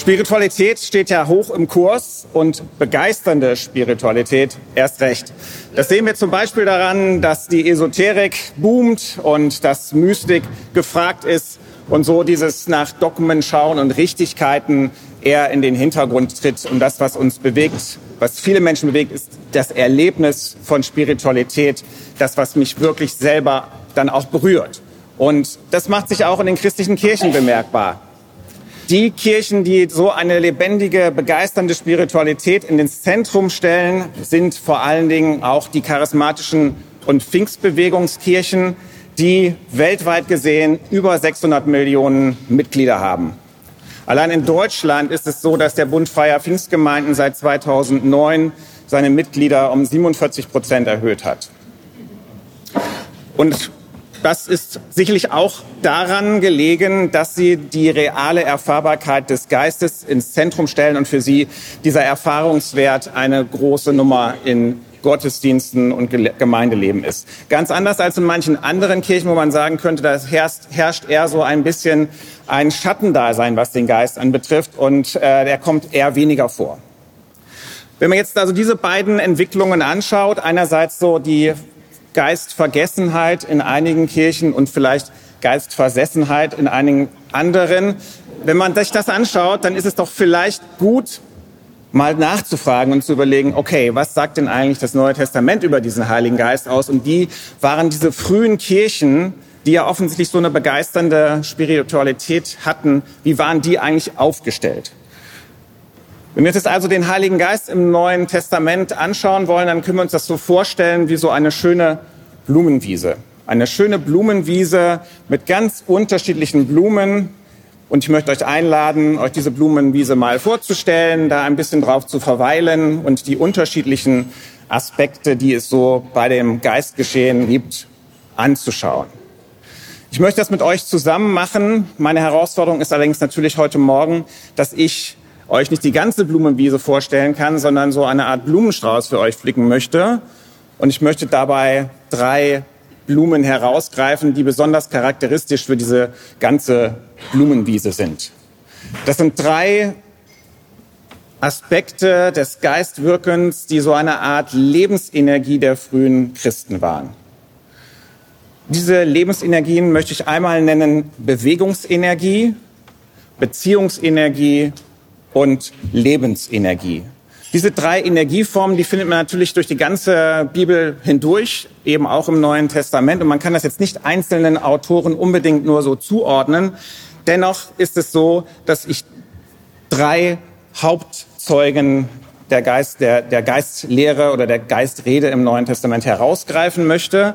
Spiritualität steht ja hoch im Kurs und begeisternde Spiritualität erst recht. Das sehen wir zum Beispiel daran, dass die Esoterik boomt und dass Mystik gefragt ist und so dieses nach Dogmen schauen und Richtigkeiten eher in den Hintergrund tritt. Und das, was uns bewegt, was viele Menschen bewegt, ist das Erlebnis von Spiritualität, das, was mich wirklich selber dann auch berührt. Und das macht sich auch in den christlichen Kirchen bemerkbar. Die Kirchen, die so eine lebendige, begeisternde Spiritualität in das Zentrum stellen, sind vor allen Dingen auch die charismatischen und Pfingstbewegungskirchen, die weltweit gesehen über 600 Millionen Mitglieder haben. Allein in Deutschland ist es so, dass der Bund Freier Pfingstgemeinden seit 2009 seine Mitglieder um 47 Prozent erhöht hat. Und das ist sicherlich auch daran gelegen, dass sie die reale Erfahrbarkeit des Geistes ins Zentrum stellen und für sie dieser Erfahrungswert eine große Nummer in Gottesdiensten und Gemeindeleben ist. Ganz anders als in manchen anderen Kirchen, wo man sagen könnte, da herrscht, eher so ein bisschen ein Schattendasein, was den Geist anbetrifft und äh, der kommt eher weniger vor. Wenn man jetzt also diese beiden Entwicklungen anschaut, einerseits so die Geistvergessenheit in einigen Kirchen und vielleicht Geistversessenheit in einigen anderen. Wenn man sich das anschaut, dann ist es doch vielleicht gut, mal nachzufragen und zu überlegen, okay, was sagt denn eigentlich das Neue Testament über diesen Heiligen Geist aus? Und wie waren diese frühen Kirchen, die ja offensichtlich so eine begeisternde Spiritualität hatten, wie waren die eigentlich aufgestellt? Wenn wir uns jetzt also den Heiligen Geist im Neuen Testament anschauen wollen, dann können wir uns das so vorstellen wie so eine schöne Blumenwiese. Eine schöne Blumenwiese mit ganz unterschiedlichen Blumen. Und ich möchte euch einladen, euch diese Blumenwiese mal vorzustellen, da ein bisschen drauf zu verweilen und die unterschiedlichen Aspekte, die es so bei dem Geistgeschehen gibt, anzuschauen. Ich möchte das mit euch zusammen machen. Meine Herausforderung ist allerdings natürlich heute Morgen, dass ich euch nicht die ganze Blumenwiese vorstellen kann, sondern so eine Art Blumenstrauß für euch flicken möchte. Und ich möchte dabei drei Blumen herausgreifen, die besonders charakteristisch für diese ganze Blumenwiese sind. Das sind drei Aspekte des Geistwirkens, die so eine Art Lebensenergie der frühen Christen waren. Diese Lebensenergien möchte ich einmal nennen Bewegungsenergie, Beziehungsenergie und Lebensenergie. Diese drei Energieformen, die findet man natürlich durch die ganze Bibel hindurch, eben auch im Neuen Testament. Und man kann das jetzt nicht einzelnen Autoren unbedingt nur so zuordnen. Dennoch ist es so, dass ich drei Hauptzeugen der Geist, der, der Geistlehre oder der Geistrede im Neuen Testament herausgreifen möchte.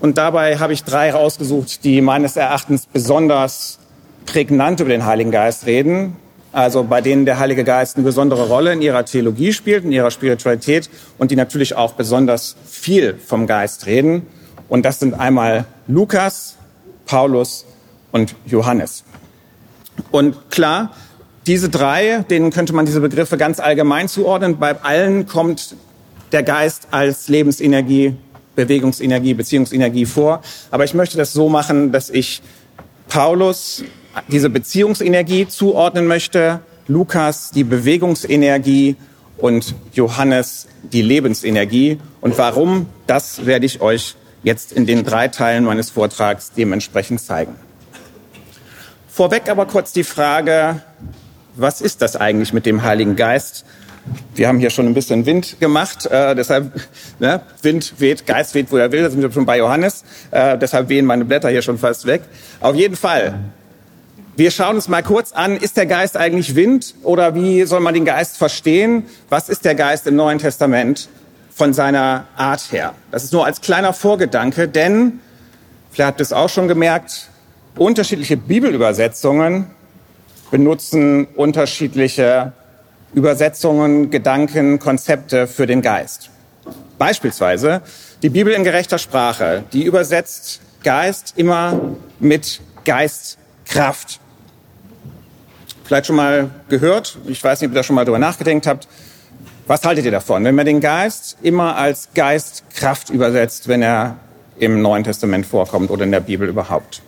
Und dabei habe ich drei rausgesucht, die meines Erachtens besonders prägnant über den Heiligen Geist reden also bei denen der Heilige Geist eine besondere Rolle in ihrer Theologie spielt, in ihrer Spiritualität und die natürlich auch besonders viel vom Geist reden. Und das sind einmal Lukas, Paulus und Johannes. Und klar, diese drei, denen könnte man diese Begriffe ganz allgemein zuordnen. Bei allen kommt der Geist als Lebensenergie, Bewegungsenergie, Beziehungsenergie vor. Aber ich möchte das so machen, dass ich Paulus diese Beziehungsenergie zuordnen möchte, Lukas die Bewegungsenergie und Johannes die Lebensenergie. Und warum, das werde ich euch jetzt in den drei Teilen meines Vortrags dementsprechend zeigen. Vorweg aber kurz die Frage, was ist das eigentlich mit dem Heiligen Geist? Wir haben hier schon ein bisschen Wind gemacht, äh, deshalb ne, Wind weht, Geist weht, wo er will. Da sind wir schon bei Johannes. Äh, deshalb wehen meine Blätter hier schon fast weg. Auf jeden Fall, wir schauen uns mal kurz an, ist der Geist eigentlich Wind oder wie soll man den Geist verstehen? Was ist der Geist im Neuen Testament von seiner Art her? Das ist nur als kleiner Vorgedanke, denn, vielleicht habt ihr es auch schon gemerkt, unterschiedliche Bibelübersetzungen benutzen unterschiedliche Übersetzungen, Gedanken, Konzepte für den Geist. Beispielsweise die Bibel in gerechter Sprache, die übersetzt Geist immer mit Geistkraft vielleicht schon mal gehört. Ich weiß nicht, ob ihr da schon mal drüber nachgedenkt habt. Was haltet ihr davon, wenn man den Geist immer als Geistkraft übersetzt, wenn er im Neuen Testament vorkommt oder in der Bibel überhaupt?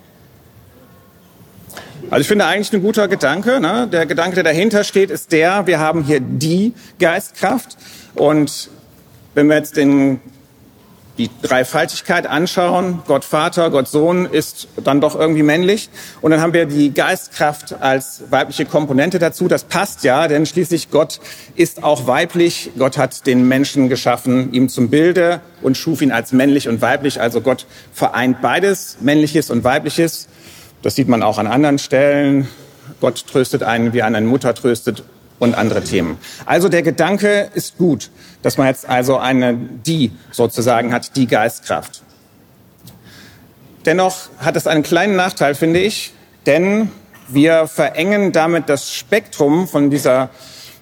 Also ich finde eigentlich ein guter Gedanke. Ne? Der Gedanke, der dahinter steht, ist der, wir haben hier die Geistkraft. Und wenn wir jetzt den die Dreifaltigkeit anschauen, Gott Vater, Gott Sohn ist dann doch irgendwie männlich. Und dann haben wir die Geistkraft als weibliche Komponente dazu. Das passt ja, denn schließlich Gott ist auch weiblich. Gott hat den Menschen geschaffen, ihm zum Bilde und schuf ihn als männlich und weiblich. Also Gott vereint beides, männliches und weibliches. Das sieht man auch an anderen Stellen. Gott tröstet einen, wie eine Mutter tröstet und andere Themen. Also der Gedanke ist gut, dass man jetzt also eine die sozusagen hat, die Geistkraft. Dennoch hat es einen kleinen Nachteil, finde ich, denn wir verengen damit das Spektrum von dieser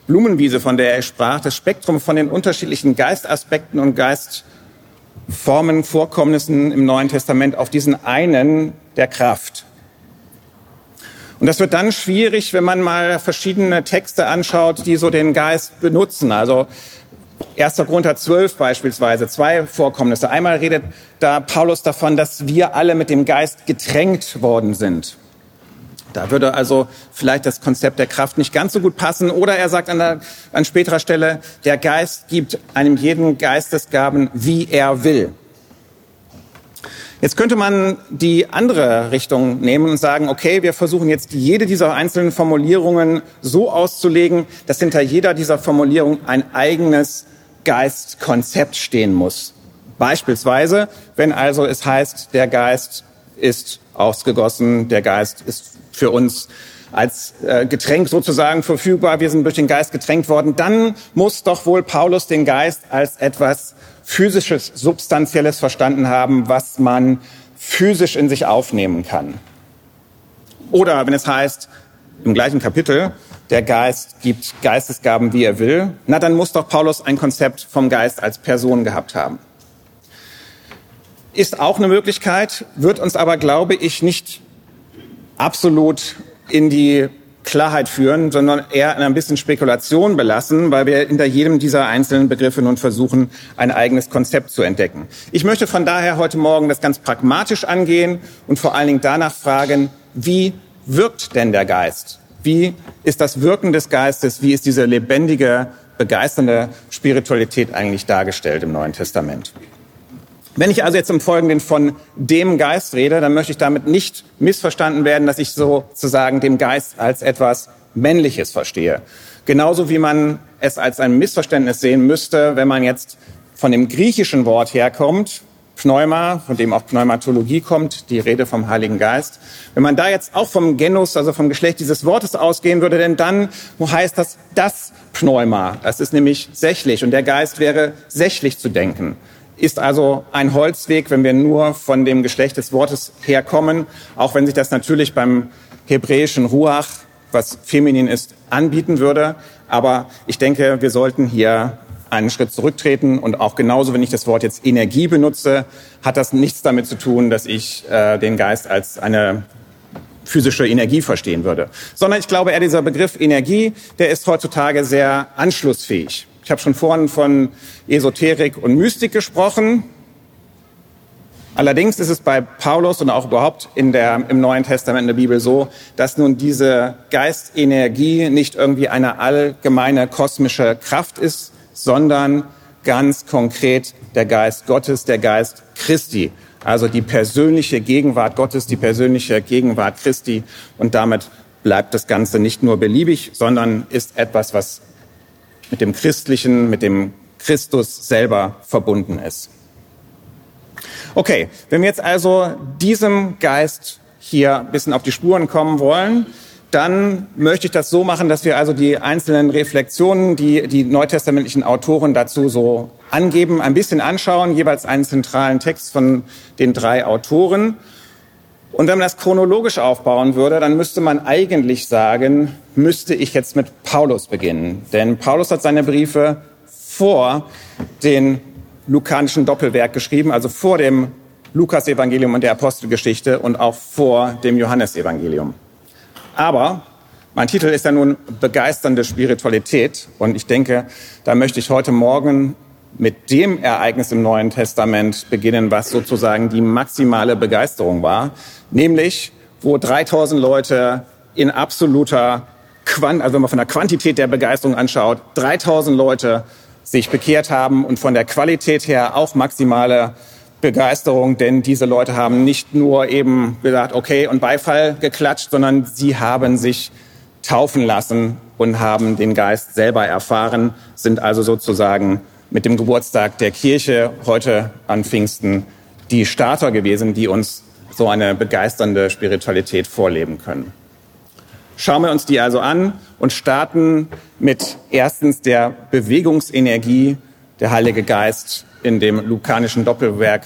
Blumenwiese, von der er sprach, das Spektrum von den unterschiedlichen Geistaspekten und Geistformen, Vorkommnissen im Neuen Testament auf diesen einen der Kraft. Und das wird dann schwierig, wenn man mal verschiedene Texte anschaut, die so den Geist benutzen. Also 1. Korinther 12 beispielsweise, zwei Vorkommnisse. Einmal redet da Paulus davon, dass wir alle mit dem Geist getränkt worden sind. Da würde also vielleicht das Konzept der Kraft nicht ganz so gut passen. Oder er sagt an, der, an späterer Stelle, der Geist gibt einem jeden Geistesgaben, wie er will. Jetzt könnte man die andere Richtung nehmen und sagen, okay, wir versuchen jetzt jede dieser einzelnen Formulierungen so auszulegen, dass hinter jeder dieser Formulierung ein eigenes Geistkonzept stehen muss. Beispielsweise, wenn also es heißt, der Geist ist ausgegossen, der Geist ist für uns als äh, Getränk sozusagen verfügbar, wir sind durch den Geist getränkt worden, dann muss doch wohl Paulus den Geist als etwas physisches, substanzielles verstanden haben, was man physisch in sich aufnehmen kann. Oder wenn es heißt, im gleichen Kapitel, der Geist gibt Geistesgaben, wie er will, na dann muss doch Paulus ein Konzept vom Geist als Person gehabt haben. Ist auch eine Möglichkeit, wird uns aber, glaube ich, nicht absolut in die Klarheit führen, sondern eher ein bisschen Spekulation belassen, weil wir hinter jedem dieser einzelnen Begriffe nun versuchen, ein eigenes Konzept zu entdecken. Ich möchte von daher heute Morgen das ganz pragmatisch angehen und vor allen Dingen danach fragen, wie wirkt denn der Geist? Wie ist das Wirken des Geistes? Wie ist diese lebendige, begeisternde Spiritualität eigentlich dargestellt im Neuen Testament? Wenn ich also jetzt im Folgenden von dem Geist rede, dann möchte ich damit nicht missverstanden werden, dass ich sozusagen dem Geist als etwas Männliches verstehe. Genauso wie man es als ein Missverständnis sehen müsste, wenn man jetzt von dem griechischen Wort herkommt, Pneuma, von dem auch Pneumatologie kommt, die Rede vom Heiligen Geist. Wenn man da jetzt auch vom Genus, also vom Geschlecht dieses Wortes ausgehen würde, denn dann heißt das das Pneuma. Das ist nämlich sächlich und der Geist wäre sächlich zu denken ist also ein Holzweg, wenn wir nur von dem Geschlecht des Wortes herkommen, auch wenn sich das natürlich beim hebräischen Ruach, was feminin ist, anbieten würde. Aber ich denke, wir sollten hier einen Schritt zurücktreten und auch genauso, wenn ich das Wort jetzt Energie benutze, hat das nichts damit zu tun, dass ich äh, den Geist als eine physische Energie verstehen würde, sondern ich glaube, eher dieser Begriff Energie, der ist heutzutage sehr anschlussfähig. Ich habe schon vorhin von Esoterik und Mystik gesprochen. Allerdings ist es bei Paulus und auch überhaupt in der, im Neuen Testament in der Bibel so, dass nun diese Geistenergie nicht irgendwie eine allgemeine kosmische Kraft ist, sondern ganz konkret der Geist Gottes, der Geist Christi. Also die persönliche Gegenwart Gottes, die persönliche Gegenwart Christi. Und damit bleibt das Ganze nicht nur beliebig, sondern ist etwas, was mit dem Christlichen, mit dem Christus selber verbunden ist. Okay, wenn wir jetzt also diesem Geist hier ein bisschen auf die Spuren kommen wollen, dann möchte ich das so machen, dass wir also die einzelnen Reflexionen, die die neutestamentlichen Autoren dazu so angeben, ein bisschen anschauen, jeweils einen zentralen Text von den drei Autoren und wenn man das chronologisch aufbauen würde, dann müsste man eigentlich sagen, müsste ich jetzt mit Paulus beginnen. Denn Paulus hat seine Briefe vor den lukanischen Doppelwerk geschrieben, also vor dem Lukas-Evangelium und der Apostelgeschichte und auch vor dem Johannesevangelium. Aber mein Titel ist ja nun begeisternde Spiritualität und ich denke, da möchte ich heute Morgen mit dem Ereignis im Neuen Testament beginnen, was sozusagen die maximale Begeisterung war, nämlich wo 3000 Leute in absoluter Quant, also wenn man von der Quantität der Begeisterung anschaut, 3000 Leute sich bekehrt haben und von der Qualität her auch maximale Begeisterung, denn diese Leute haben nicht nur eben gesagt, okay, und Beifall geklatscht, sondern sie haben sich taufen lassen und haben den Geist selber erfahren, sind also sozusagen mit dem Geburtstag der Kirche heute an Pfingsten die Starter gewesen, die uns so eine begeisternde Spiritualität vorleben können. Schauen wir uns die also an und starten mit erstens der Bewegungsenergie, der Heilige Geist in dem lukanischen Doppelwerk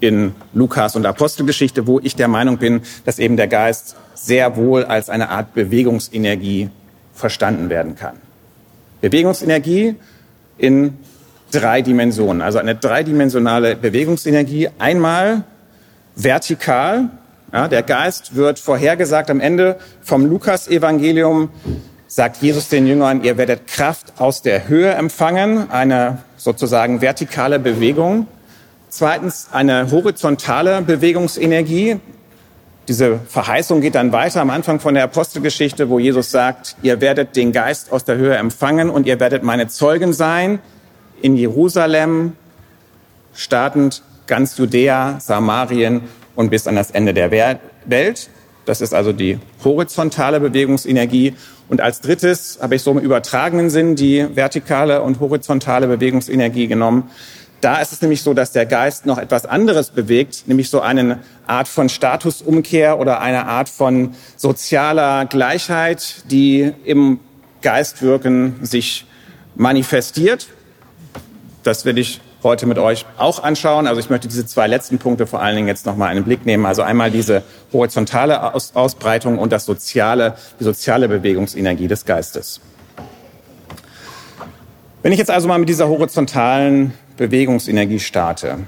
in Lukas und Apostelgeschichte, wo ich der Meinung bin, dass eben der Geist sehr wohl als eine Art Bewegungsenergie verstanden werden kann. Bewegungsenergie in drei Dimensionen, also eine dreidimensionale Bewegungsenergie. Einmal vertikal, ja, der Geist wird vorhergesagt am Ende vom Lukas-Evangelium, sagt Jesus den Jüngern, ihr werdet Kraft aus der Höhe empfangen, eine sozusagen vertikale Bewegung. Zweitens eine horizontale Bewegungsenergie. Diese Verheißung geht dann weiter am Anfang von der Apostelgeschichte, wo Jesus sagt, ihr werdet den Geist aus der Höhe empfangen und ihr werdet meine Zeugen sein in Jerusalem, startend ganz Judäa, Samarien und bis an das Ende der Welt. Das ist also die horizontale Bewegungsenergie. Und als drittes habe ich so im übertragenen Sinn die vertikale und horizontale Bewegungsenergie genommen. Da ist es nämlich so, dass der Geist noch etwas anderes bewegt, nämlich so eine Art von Statusumkehr oder eine Art von sozialer Gleichheit, die im Geistwirken sich manifestiert. Das will ich heute mit euch auch anschauen. Also ich möchte diese zwei letzten Punkte vor allen Dingen jetzt nochmal einen Blick nehmen. Also einmal diese horizontale Aus Ausbreitung und das soziale, die soziale Bewegungsenergie des Geistes. Wenn ich jetzt also mal mit dieser horizontalen Bewegungsenergie starte,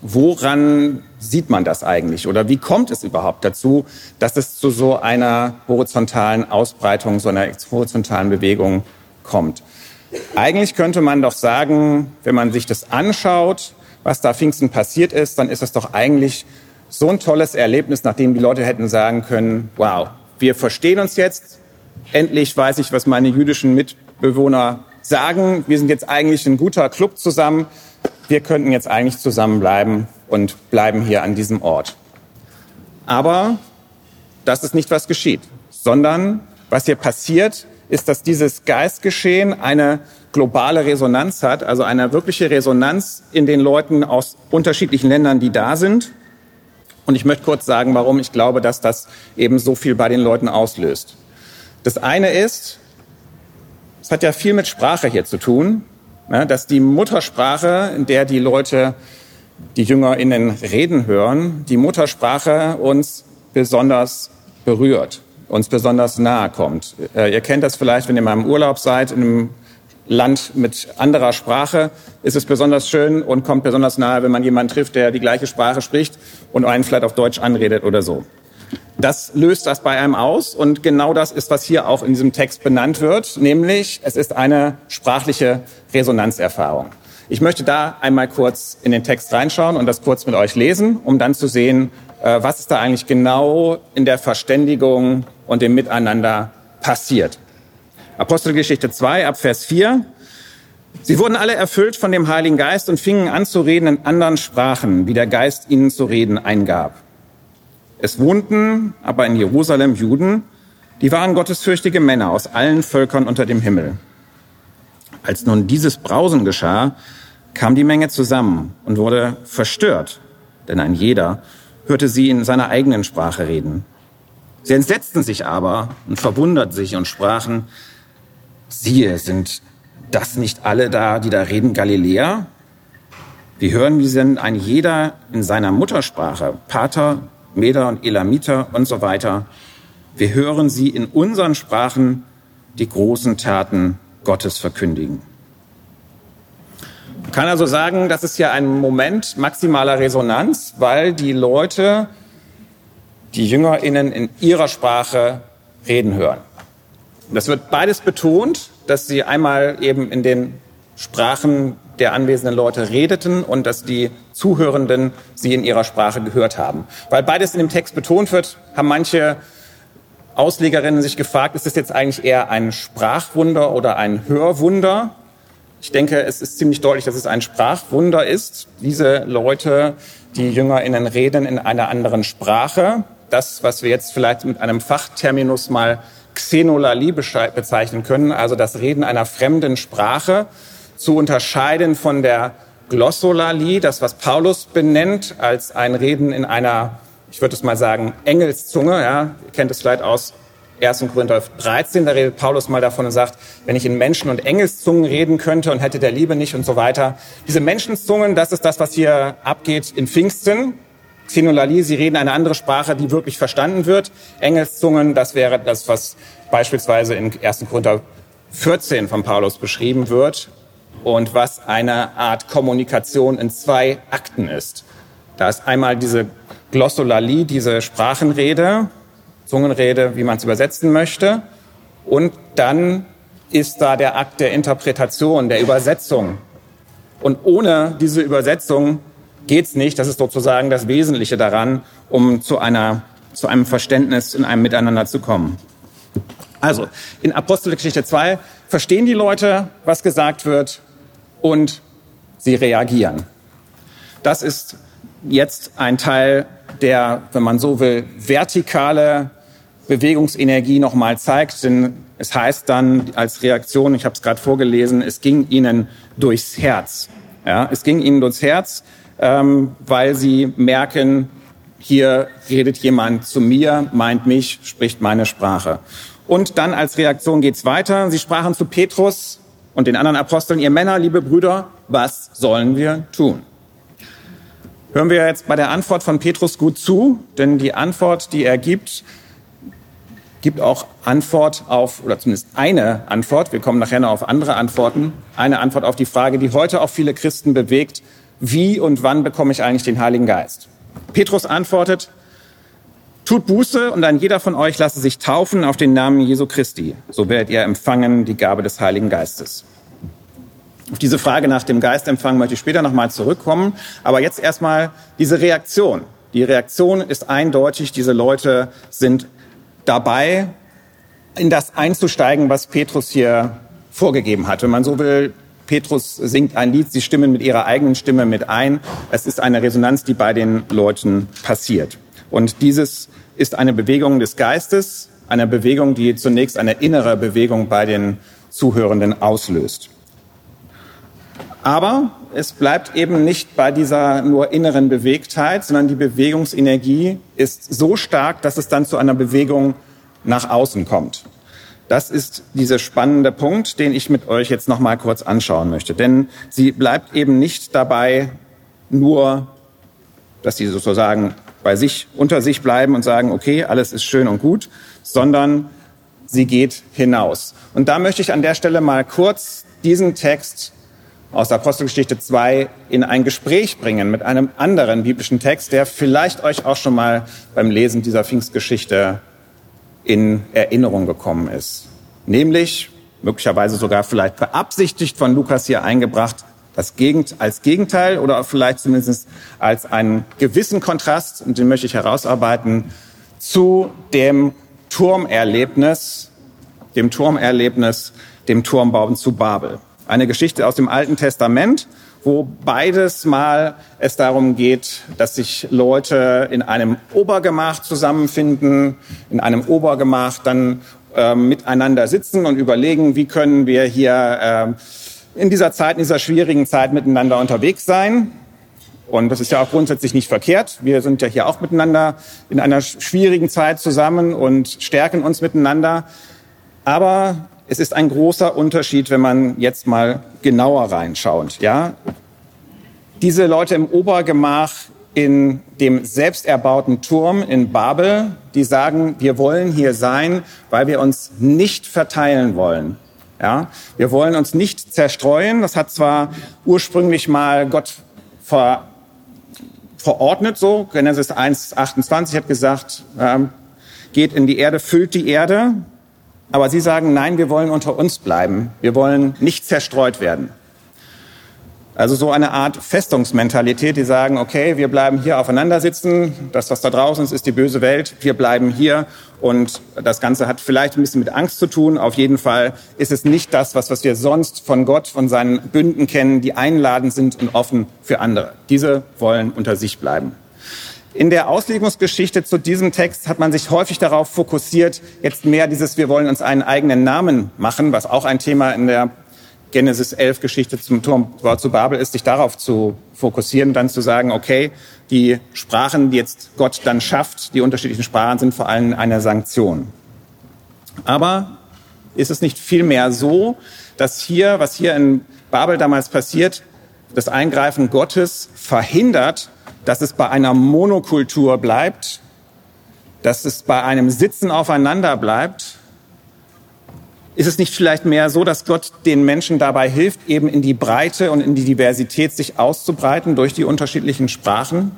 woran sieht man das eigentlich oder wie kommt es überhaupt dazu, dass es zu so einer horizontalen Ausbreitung, so einer horizontalen Bewegung kommt? Eigentlich könnte man doch sagen, wenn man sich das anschaut, was da Pfingsten passiert ist, dann ist es doch eigentlich so ein tolles Erlebnis, nachdem die Leute hätten sagen können, wow, wir verstehen uns jetzt, endlich weiß ich, was meine jüdischen Mitbewohner sagen, wir sind jetzt eigentlich ein guter Club zusammen, wir könnten jetzt eigentlich zusammenbleiben und bleiben hier an diesem Ort. Aber das ist nicht, was geschieht, sondern was hier passiert, ist, dass dieses Geistgeschehen eine globale Resonanz hat, also eine wirkliche Resonanz in den Leuten aus unterschiedlichen Ländern, die da sind. Und ich möchte kurz sagen, warum ich glaube, dass das eben so viel bei den Leuten auslöst. Das eine ist, es hat ja viel mit Sprache hier zu tun, ne, dass die Muttersprache, in der die Leute, die JüngerInnen reden hören, die Muttersprache uns besonders berührt uns besonders nahe kommt. Äh, ihr kennt das vielleicht, wenn ihr mal im Urlaub seid, in einem Land mit anderer Sprache, ist es besonders schön und kommt besonders nahe, wenn man jemanden trifft, der die gleiche Sprache spricht und einen vielleicht auf Deutsch anredet oder so. Das löst das bei einem aus und genau das ist, was hier auch in diesem Text benannt wird, nämlich es ist eine sprachliche Resonanzerfahrung. Ich möchte da einmal kurz in den Text reinschauen und das kurz mit euch lesen, um dann zu sehen, äh, was ist da eigentlich genau in der Verständigung und dem Miteinander passiert. Apostelgeschichte 2 ab Vers 4. Sie wurden alle erfüllt von dem Heiligen Geist und fingen an zu reden in anderen Sprachen, wie der Geist ihnen zu reden eingab. Es wohnten aber in Jerusalem Juden, die waren gottesfürchtige Männer aus allen Völkern unter dem Himmel. Als nun dieses Brausen geschah, kam die Menge zusammen und wurde verstört, denn ein jeder hörte sie in seiner eigenen Sprache reden. Sie entsetzten sich aber und verwunderten sich und sprachen, siehe, sind das nicht alle da, die da reden, Galiläer? Wir hören, wie sind ein jeder in seiner Muttersprache, Pater, Meder und Elamiter und so weiter. Wir hören sie in unseren Sprachen die großen Taten Gottes verkündigen. Man kann also sagen, das ist ja ein Moment maximaler Resonanz, weil die Leute die JüngerInnen in ihrer Sprache reden hören. Das wird beides betont, dass sie einmal eben in den Sprachen der anwesenden Leute redeten und dass die Zuhörenden sie in ihrer Sprache gehört haben. Weil beides in dem Text betont wird, haben manche Auslegerinnen sich gefragt, ist es jetzt eigentlich eher ein Sprachwunder oder ein Hörwunder? Ich denke, es ist ziemlich deutlich, dass es ein Sprachwunder ist. Diese Leute, die JüngerInnen reden in einer anderen Sprache. Das, was wir jetzt vielleicht mit einem Fachterminus mal Xenolalie bezeichnen können, also das Reden einer fremden Sprache, zu unterscheiden von der Glossolalie, das, was Paulus benennt als ein Reden in einer ich würde es mal sagen, Engelszunge. Ja, ihr kennt es vielleicht aus 1. Korinther 13, da redet Paulus mal davon und sagt, wenn ich in Menschen- und Engelszungen reden könnte und hätte der Liebe nicht und so weiter. Diese Menschenzungen, das ist das, was hier abgeht in Pfingsten. Xenolalie, sie reden eine andere Sprache, die wirklich verstanden wird. Engelszungen, das wäre das, was beispielsweise in 1. Korinther 14 von Paulus beschrieben wird und was eine Art Kommunikation in zwei Akten ist. Da ist einmal diese Glossolalie, diese Sprachenrede, Zungenrede, wie man es übersetzen möchte. Und dann ist da der Akt der Interpretation, der Übersetzung. Und ohne diese Übersetzung geht's nicht. Das ist sozusagen das Wesentliche daran, um zu einer, zu einem Verständnis in einem Miteinander zu kommen. Also, in Apostelgeschichte 2 verstehen die Leute, was gesagt wird und sie reagieren. Das ist jetzt ein Teil der, wenn man so will, vertikale Bewegungsenergie nochmal zeigt. Denn es heißt dann als Reaktion, ich habe es gerade vorgelesen, es ging ihnen durchs Herz. Ja, es ging ihnen durchs Herz, ähm, weil sie merken, hier redet jemand zu mir, meint mich, spricht meine Sprache. Und dann als Reaktion geht's weiter. Sie sprachen zu Petrus und den anderen Aposteln, ihr Männer, liebe Brüder, was sollen wir tun? Hören wir jetzt bei der Antwort von Petrus gut zu, denn die Antwort, die er gibt, gibt auch Antwort auf, oder zumindest eine Antwort, wir kommen nachher noch auf andere Antworten, eine Antwort auf die Frage, die heute auch viele Christen bewegt, wie und wann bekomme ich eigentlich den Heiligen Geist? Petrus antwortet, tut Buße und ein jeder von euch lasse sich taufen auf den Namen Jesu Christi, so werdet ihr empfangen die Gabe des Heiligen Geistes. Auf diese Frage nach dem Geistempfang möchte ich später nochmal zurückkommen. Aber jetzt erstmal diese Reaktion. Die Reaktion ist eindeutig. Diese Leute sind dabei, in das einzusteigen, was Petrus hier vorgegeben hat. Wenn man so will, Petrus singt ein Lied, sie stimmen mit ihrer eigenen Stimme mit ein. Es ist eine Resonanz, die bei den Leuten passiert. Und dieses ist eine Bewegung des Geistes, eine Bewegung, die zunächst eine innere Bewegung bei den Zuhörenden auslöst. Aber es bleibt eben nicht bei dieser nur inneren Bewegtheit, sondern die Bewegungsenergie ist so stark, dass es dann zu einer Bewegung nach außen kommt. Das ist dieser spannende Punkt, den ich mit euch jetzt noch mal kurz anschauen möchte. Denn sie bleibt eben nicht dabei, nur, dass sie sozusagen bei sich, unter sich bleiben und sagen, okay, alles ist schön und gut, sondern sie geht hinaus. Und da möchte ich an der Stelle mal kurz diesen Text aus der Apostelgeschichte 2 in ein Gespräch bringen mit einem anderen biblischen Text, der vielleicht euch auch schon mal beim Lesen dieser Pfingstgeschichte in Erinnerung gekommen ist. Nämlich, möglicherweise sogar vielleicht beabsichtigt von Lukas hier eingebracht, das Gegend, als Gegenteil oder vielleicht zumindest als einen gewissen Kontrast, und den möchte ich herausarbeiten, zu dem Turmerlebnis, dem Turmerlebnis, dem Turmbauen zu Babel. Eine Geschichte aus dem Alten Testament, wo beides mal es darum geht, dass sich Leute in einem Obergemach zusammenfinden, in einem Obergemach dann äh, miteinander sitzen und überlegen, wie können wir hier äh, in dieser Zeit, in dieser schwierigen Zeit miteinander unterwegs sein. Und das ist ja auch grundsätzlich nicht verkehrt. Wir sind ja hier auch miteinander in einer schwierigen Zeit zusammen und stärken uns miteinander. Aber es ist ein großer Unterschied, wenn man jetzt mal genauer reinschaut. Ja, diese Leute im Obergemach in dem selbsterbauten Turm in Babel, die sagen, wir wollen hier sein, weil wir uns nicht verteilen wollen. Ja, wir wollen uns nicht zerstreuen. Das hat zwar ursprünglich mal Gott ver, verordnet so. Genesis 1, 28 hat gesagt, ähm, geht in die Erde, füllt die Erde. Aber sie sagen, nein, wir wollen unter uns bleiben. Wir wollen nicht zerstreut werden. Also so eine Art Festungsmentalität, die sagen, okay, wir bleiben hier aufeinander sitzen, das, was da draußen ist, ist die böse Welt, wir bleiben hier und das Ganze hat vielleicht ein bisschen mit Angst zu tun. Auf jeden Fall ist es nicht das, was, was wir sonst von Gott, von seinen Bünden kennen, die einladend sind und offen für andere. Diese wollen unter sich bleiben. In der Auslegungsgeschichte zu diesem Text hat man sich häufig darauf fokussiert, jetzt mehr dieses Wir wollen uns einen eigenen Namen machen, was auch ein Thema in der Genesis 11 Geschichte zum Turm zu Babel ist, sich darauf zu fokussieren, dann zu sagen, okay, die Sprachen, die jetzt Gott dann schafft, die unterschiedlichen Sprachen sind vor allem eine Sanktion. Aber ist es nicht vielmehr so, dass hier, was hier in Babel damals passiert, das Eingreifen Gottes verhindert, dass es bei einer Monokultur bleibt, dass es bei einem Sitzen aufeinander bleibt, ist es nicht vielleicht mehr so, dass Gott den Menschen dabei hilft, eben in die Breite und in die Diversität sich auszubreiten durch die unterschiedlichen Sprachen?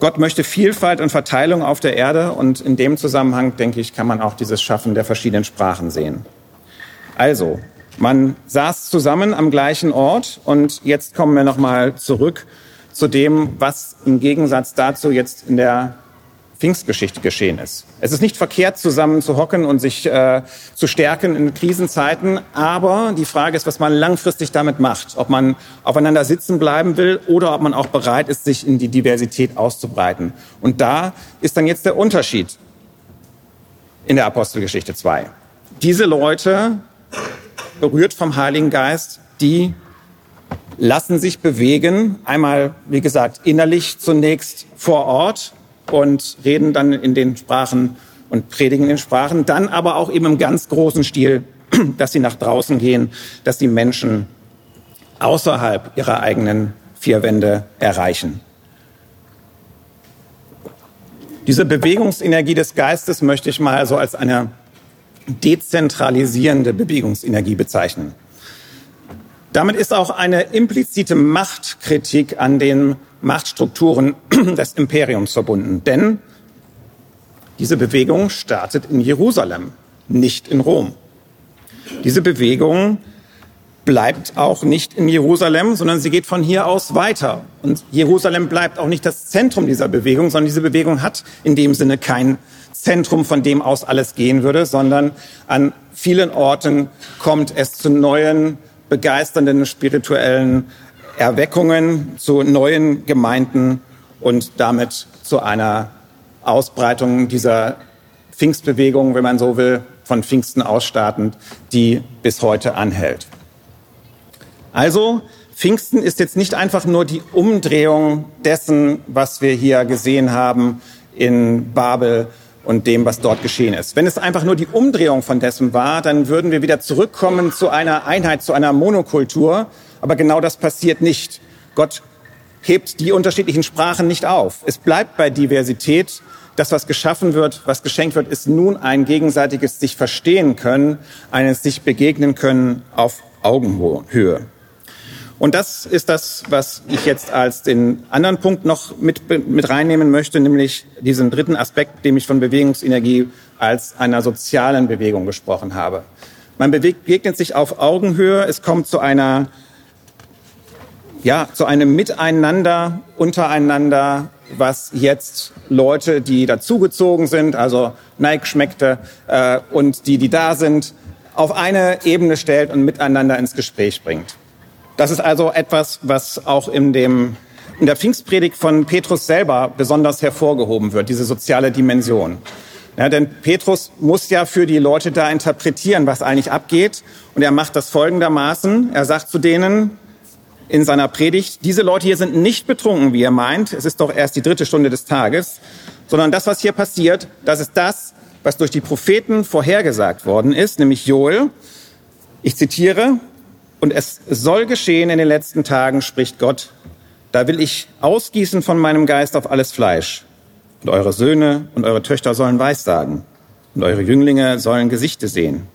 Gott möchte Vielfalt und Verteilung auf der Erde und in dem Zusammenhang, denke ich, kann man auch dieses Schaffen der verschiedenen Sprachen sehen. Also, man saß zusammen am gleichen Ort und jetzt kommen wir nochmal zurück zu dem, was im Gegensatz dazu jetzt in der Pfingstgeschichte geschehen ist. Es ist nicht verkehrt, zusammen zu hocken und sich äh, zu stärken in Krisenzeiten, aber die Frage ist, was man langfristig damit macht. Ob man aufeinander sitzen bleiben will oder ob man auch bereit ist, sich in die Diversität auszubreiten. Und da ist dann jetzt der Unterschied in der Apostelgeschichte 2. Diese Leute, berührt vom Heiligen Geist, die lassen sich bewegen, einmal, wie gesagt, innerlich zunächst vor Ort, und reden dann in den Sprachen und predigen in Sprachen, dann aber auch eben im ganz großen Stil, dass sie nach draußen gehen, dass die Menschen außerhalb ihrer eigenen vier Wände erreichen. Diese Bewegungsenergie des Geistes möchte ich mal so als eine dezentralisierende Bewegungsenergie bezeichnen. Damit ist auch eine implizite Machtkritik an den Machtstrukturen des Imperiums verbunden. Denn diese Bewegung startet in Jerusalem, nicht in Rom. Diese Bewegung bleibt auch nicht in Jerusalem, sondern sie geht von hier aus weiter. Und Jerusalem bleibt auch nicht das Zentrum dieser Bewegung, sondern diese Bewegung hat in dem Sinne kein Zentrum, von dem aus alles gehen würde, sondern an vielen Orten kommt es zu neuen, begeisternden spirituellen Erweckungen zu neuen Gemeinden und damit zu einer Ausbreitung dieser Pfingstbewegung, wenn man so will, von Pfingsten ausstartend, die bis heute anhält. Also, Pfingsten ist jetzt nicht einfach nur die Umdrehung dessen, was wir hier gesehen haben in Babel und dem, was dort geschehen ist. Wenn es einfach nur die Umdrehung von dessen war, dann würden wir wieder zurückkommen zu einer Einheit, zu einer Monokultur, aber genau das passiert nicht. Gott hebt die unterschiedlichen Sprachen nicht auf. Es bleibt bei Diversität. Das, was geschaffen wird, was geschenkt wird, ist nun ein gegenseitiges sich verstehen können, eines sich begegnen können auf Augenhöhe. Und das ist das, was ich jetzt als den anderen Punkt noch mit, mit reinnehmen möchte, nämlich diesen dritten Aspekt, dem ich von Bewegungsenergie als einer sozialen Bewegung gesprochen habe. Man begegnet sich auf Augenhöhe, es kommt zu einer ja, zu einem Miteinander, untereinander, was jetzt Leute, die dazugezogen sind, also Nike schmeckte, äh, und die, die da sind, auf eine Ebene stellt und miteinander ins Gespräch bringt. Das ist also etwas, was auch in dem in der Pfingstpredigt von Petrus selber besonders hervorgehoben wird, diese soziale Dimension. Ja, denn Petrus muss ja für die Leute da interpretieren, was eigentlich abgeht. Und er macht das folgendermaßen. Er sagt zu denen, in seiner Predigt, diese Leute hier sind nicht betrunken, wie er meint, es ist doch erst die dritte Stunde des Tages, sondern das, was hier passiert, das ist das, was durch die Propheten vorhergesagt worden ist, nämlich Joel. Ich zitiere, und es soll geschehen in den letzten Tagen, spricht Gott, da will ich ausgießen von meinem Geist auf alles Fleisch. Und eure Söhne und eure Töchter sollen Weissagen. Und eure Jünglinge sollen Gesichte sehen.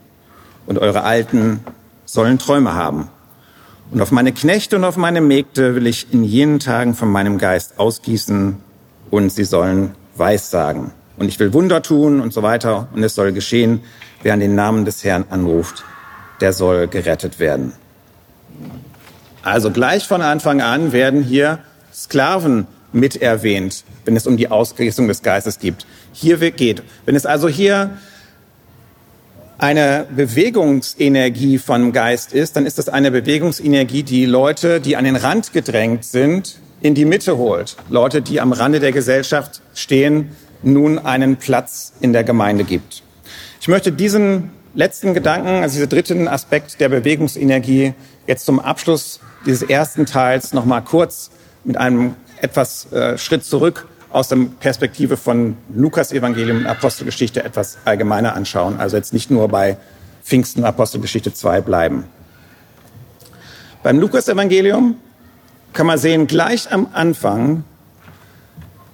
Und eure Alten sollen Träume haben. Und auf meine Knechte und auf meine Mägde will ich in jenen Tagen von meinem Geist ausgießen und sie sollen Weissagen. Und ich will Wunder tun und so weiter. Und es soll geschehen, wer an den Namen des Herrn anruft, der soll gerettet werden. Also gleich von Anfang an werden hier Sklaven mit erwähnt, wenn es um die Ausrichtung des Geistes geht. Hier geht. Wenn es also hier eine Bewegungsenergie vom Geist ist, dann ist das eine Bewegungsenergie, die Leute, die an den Rand gedrängt sind, in die Mitte holt. Leute, die am Rande der Gesellschaft stehen, nun einen Platz in der Gemeinde gibt. Ich möchte diesen letzten Gedanken, also diesen dritten Aspekt der Bewegungsenergie, jetzt zum Abschluss dieses ersten Teils noch mal kurz mit einem etwas äh, Schritt zurück aus der Perspektive von Lukas Evangelium und Apostelgeschichte etwas allgemeiner anschauen. Also jetzt nicht nur bei Pfingsten Apostelgeschichte 2 bleiben. Beim Lukas Evangelium kann man sehen, gleich am Anfang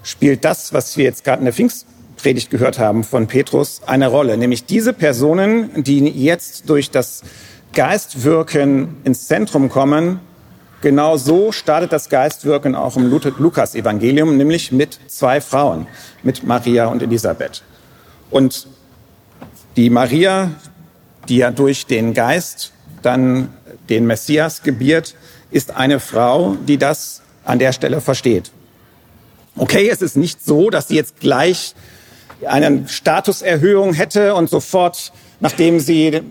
spielt das, was wir jetzt gerade in der Pfingstpredigt gehört haben von Petrus, eine Rolle. Nämlich diese Personen, die jetzt durch das Geistwirken ins Zentrum kommen, Genau so startet das Geistwirken auch im Lukas-Evangelium, nämlich mit zwei Frauen, mit Maria und Elisabeth. Und die Maria, die ja durch den Geist dann den Messias gebiert, ist eine Frau, die das an der Stelle versteht. Okay, es ist nicht so, dass sie jetzt gleich eine Statuserhöhung hätte und sofort, nachdem sie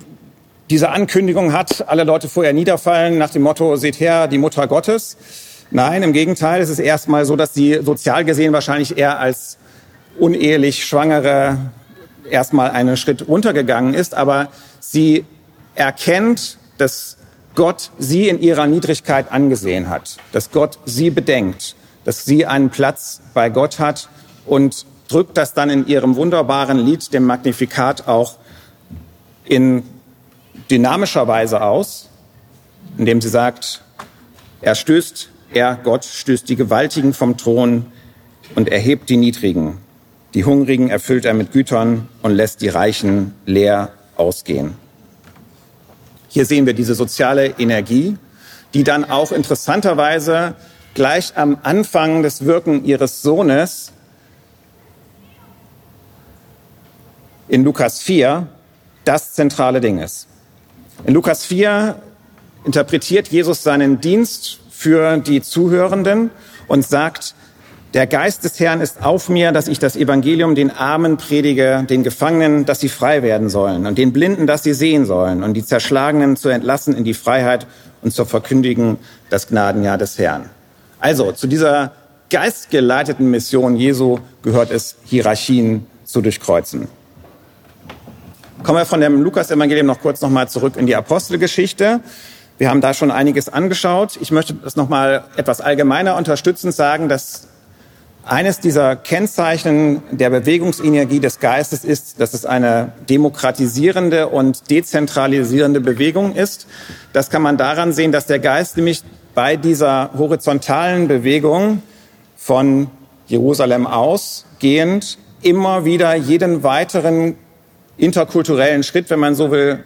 diese Ankündigung hat, alle Leute vorher niederfallen nach dem Motto, seht her, die Mutter Gottes. Nein, im Gegenteil, es ist erstmal so, dass sie sozial gesehen wahrscheinlich eher als unehelich Schwangere erstmal einen Schritt runtergegangen ist, aber sie erkennt, dass Gott sie in ihrer Niedrigkeit angesehen hat, dass Gott sie bedenkt, dass sie einen Platz bei Gott hat und drückt das dann in ihrem wunderbaren Lied, dem Magnifikat, auch in dynamischer Weise aus, indem sie sagt, er stößt, er, Gott, stößt die Gewaltigen vom Thron und erhebt die Niedrigen. Die Hungrigen erfüllt er mit Gütern und lässt die Reichen leer ausgehen. Hier sehen wir diese soziale Energie, die dann auch interessanterweise gleich am Anfang des Wirken ihres Sohnes in Lukas 4 das zentrale Ding ist. In Lukas 4 interpretiert Jesus seinen Dienst für die Zuhörenden und sagt, der Geist des Herrn ist auf mir, dass ich das Evangelium den Armen predige, den Gefangenen, dass sie frei werden sollen und den Blinden, dass sie sehen sollen und die Zerschlagenen zu entlassen in die Freiheit und zu verkündigen das Gnadenjahr des Herrn. Also zu dieser geistgeleiteten Mission Jesu gehört es, Hierarchien zu durchkreuzen. Kommen wir von dem Lukas-Evangelium noch kurz nochmal zurück in die Apostelgeschichte. Wir haben da schon einiges angeschaut. Ich möchte das nochmal etwas allgemeiner unterstützend sagen, dass eines dieser Kennzeichen der Bewegungsenergie des Geistes ist, dass es eine demokratisierende und dezentralisierende Bewegung ist. Das kann man daran sehen, dass der Geist nämlich bei dieser horizontalen Bewegung von Jerusalem ausgehend immer wieder jeden weiteren interkulturellen Schritt, wenn man so will,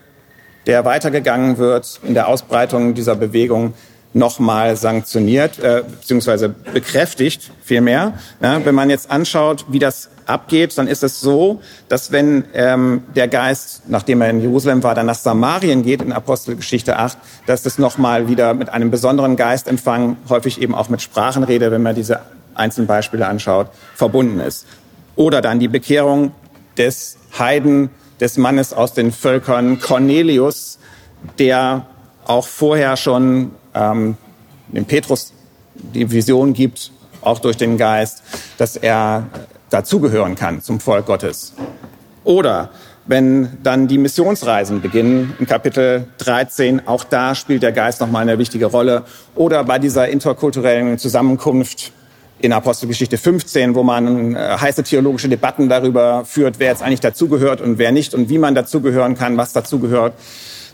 der weitergegangen wird in der Ausbreitung dieser Bewegung nochmal sanktioniert, äh, beziehungsweise bekräftigt vielmehr. Ja, wenn man jetzt anschaut, wie das abgeht, dann ist es so, dass wenn ähm, der Geist, nachdem er in Jerusalem war, dann nach Samarien geht, in Apostelgeschichte 8, dass das nochmal wieder mit einem besonderen Geistempfang, häufig eben auch mit Sprachenrede, wenn man diese einzelnen Beispiele anschaut, verbunden ist. Oder dann die Bekehrung des Heiden, des Mannes aus den Völkern Cornelius, der auch vorher schon ähm, dem Petrus die Vision gibt, auch durch den Geist, dass er dazugehören kann zum Volk Gottes. Oder wenn dann die Missionsreisen beginnen, in Kapitel 13, auch da spielt der Geist nochmal eine wichtige Rolle. Oder bei dieser interkulturellen Zusammenkunft in Apostelgeschichte 15, wo man äh, heiße theologische Debatten darüber führt, wer jetzt eigentlich dazugehört und wer nicht und wie man dazugehören kann, was dazugehört,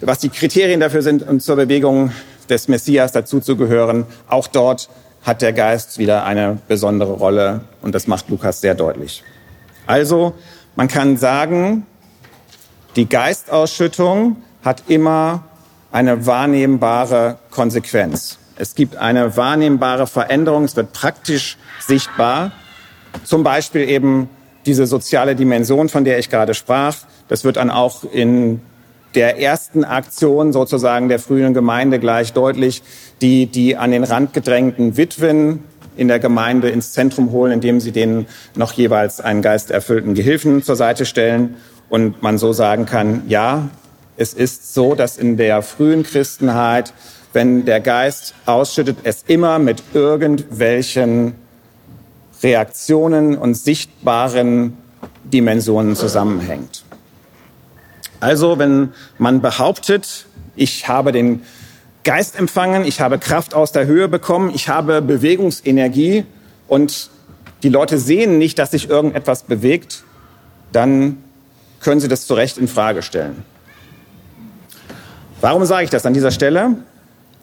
was die Kriterien dafür sind, um zur Bewegung des Messias dazuzugehören. Auch dort hat der Geist wieder eine besondere Rolle und das macht Lukas sehr deutlich. Also, man kann sagen, die Geistausschüttung hat immer eine wahrnehmbare Konsequenz. Es gibt eine wahrnehmbare Veränderung, es wird praktisch sichtbar. Zum Beispiel eben diese soziale Dimension, von der ich gerade sprach. Das wird dann auch in der ersten Aktion sozusagen der frühen Gemeinde gleich deutlich, die die an den Rand gedrängten Witwen in der Gemeinde ins Zentrum holen, indem sie denen noch jeweils einen geisterfüllten Gehilfen zur Seite stellen und man so sagen kann, ja, es ist so, dass in der frühen Christenheit, wenn der Geist ausschüttet, es immer mit irgendwelchen Reaktionen und sichtbaren Dimensionen zusammenhängt. Also wenn man behauptet, ich habe den Geist empfangen, ich habe Kraft aus der Höhe bekommen, ich habe Bewegungsenergie und die Leute sehen nicht, dass sich irgendetwas bewegt, dann können sie das zu Recht in Frage stellen. Warum sage ich das an dieser Stelle?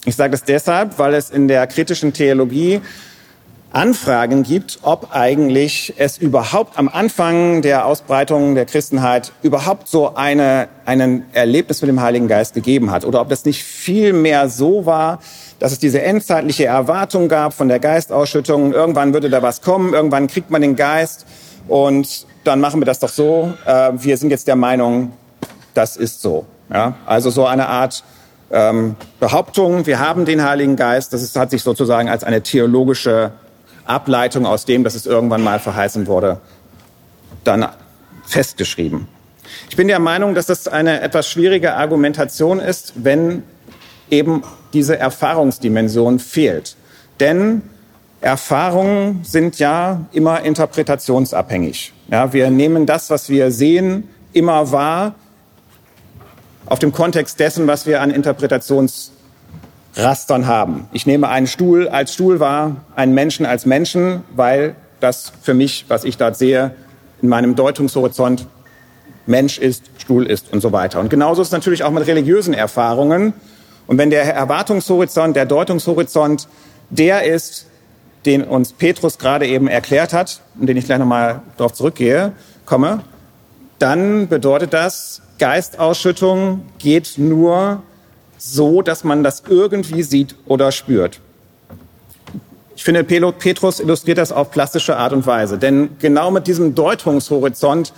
Ich sage das deshalb, weil es in der kritischen Theologie Anfragen gibt, ob eigentlich es überhaupt am Anfang der Ausbreitung der Christenheit überhaupt so eine, ein Erlebnis mit dem Heiligen Geist gegeben hat oder ob das nicht viel mehr so war, dass es diese endzeitliche Erwartung gab von der Geistausschüttung. Irgendwann würde da was kommen, irgendwann kriegt man den Geist und dann machen wir das doch so. Äh, wir sind jetzt der Meinung, das ist so. Ja? Also so eine Art ähm, Behauptung, wir haben den Heiligen Geist, das ist, hat sich sozusagen als eine theologische Ableitung aus dem, dass es irgendwann mal verheißen wurde, dann festgeschrieben. Ich bin der Meinung, dass das eine etwas schwierige Argumentation ist, wenn eben diese Erfahrungsdimension fehlt. Denn Erfahrungen sind ja immer interpretationsabhängig. Ja, wir nehmen das, was wir sehen, immer wahr auf dem Kontext dessen, was wir an Interpretations Rastern haben. Ich nehme einen Stuhl als Stuhl wahr, einen Menschen als Menschen, weil das für mich, was ich dort sehe, in meinem Deutungshorizont Mensch ist, Stuhl ist und so weiter. Und genauso ist es natürlich auch mit religiösen Erfahrungen. Und wenn der Erwartungshorizont, der Deutungshorizont der ist, den uns Petrus gerade eben erklärt hat und den ich gleich nochmal darauf zurückgehe, komme, dann bedeutet das, Geistausschüttung geht nur so, dass man das irgendwie sieht oder spürt. Ich finde, Petrus illustriert das auf plastische Art und Weise. Denn genau mit diesem Deutungshorizont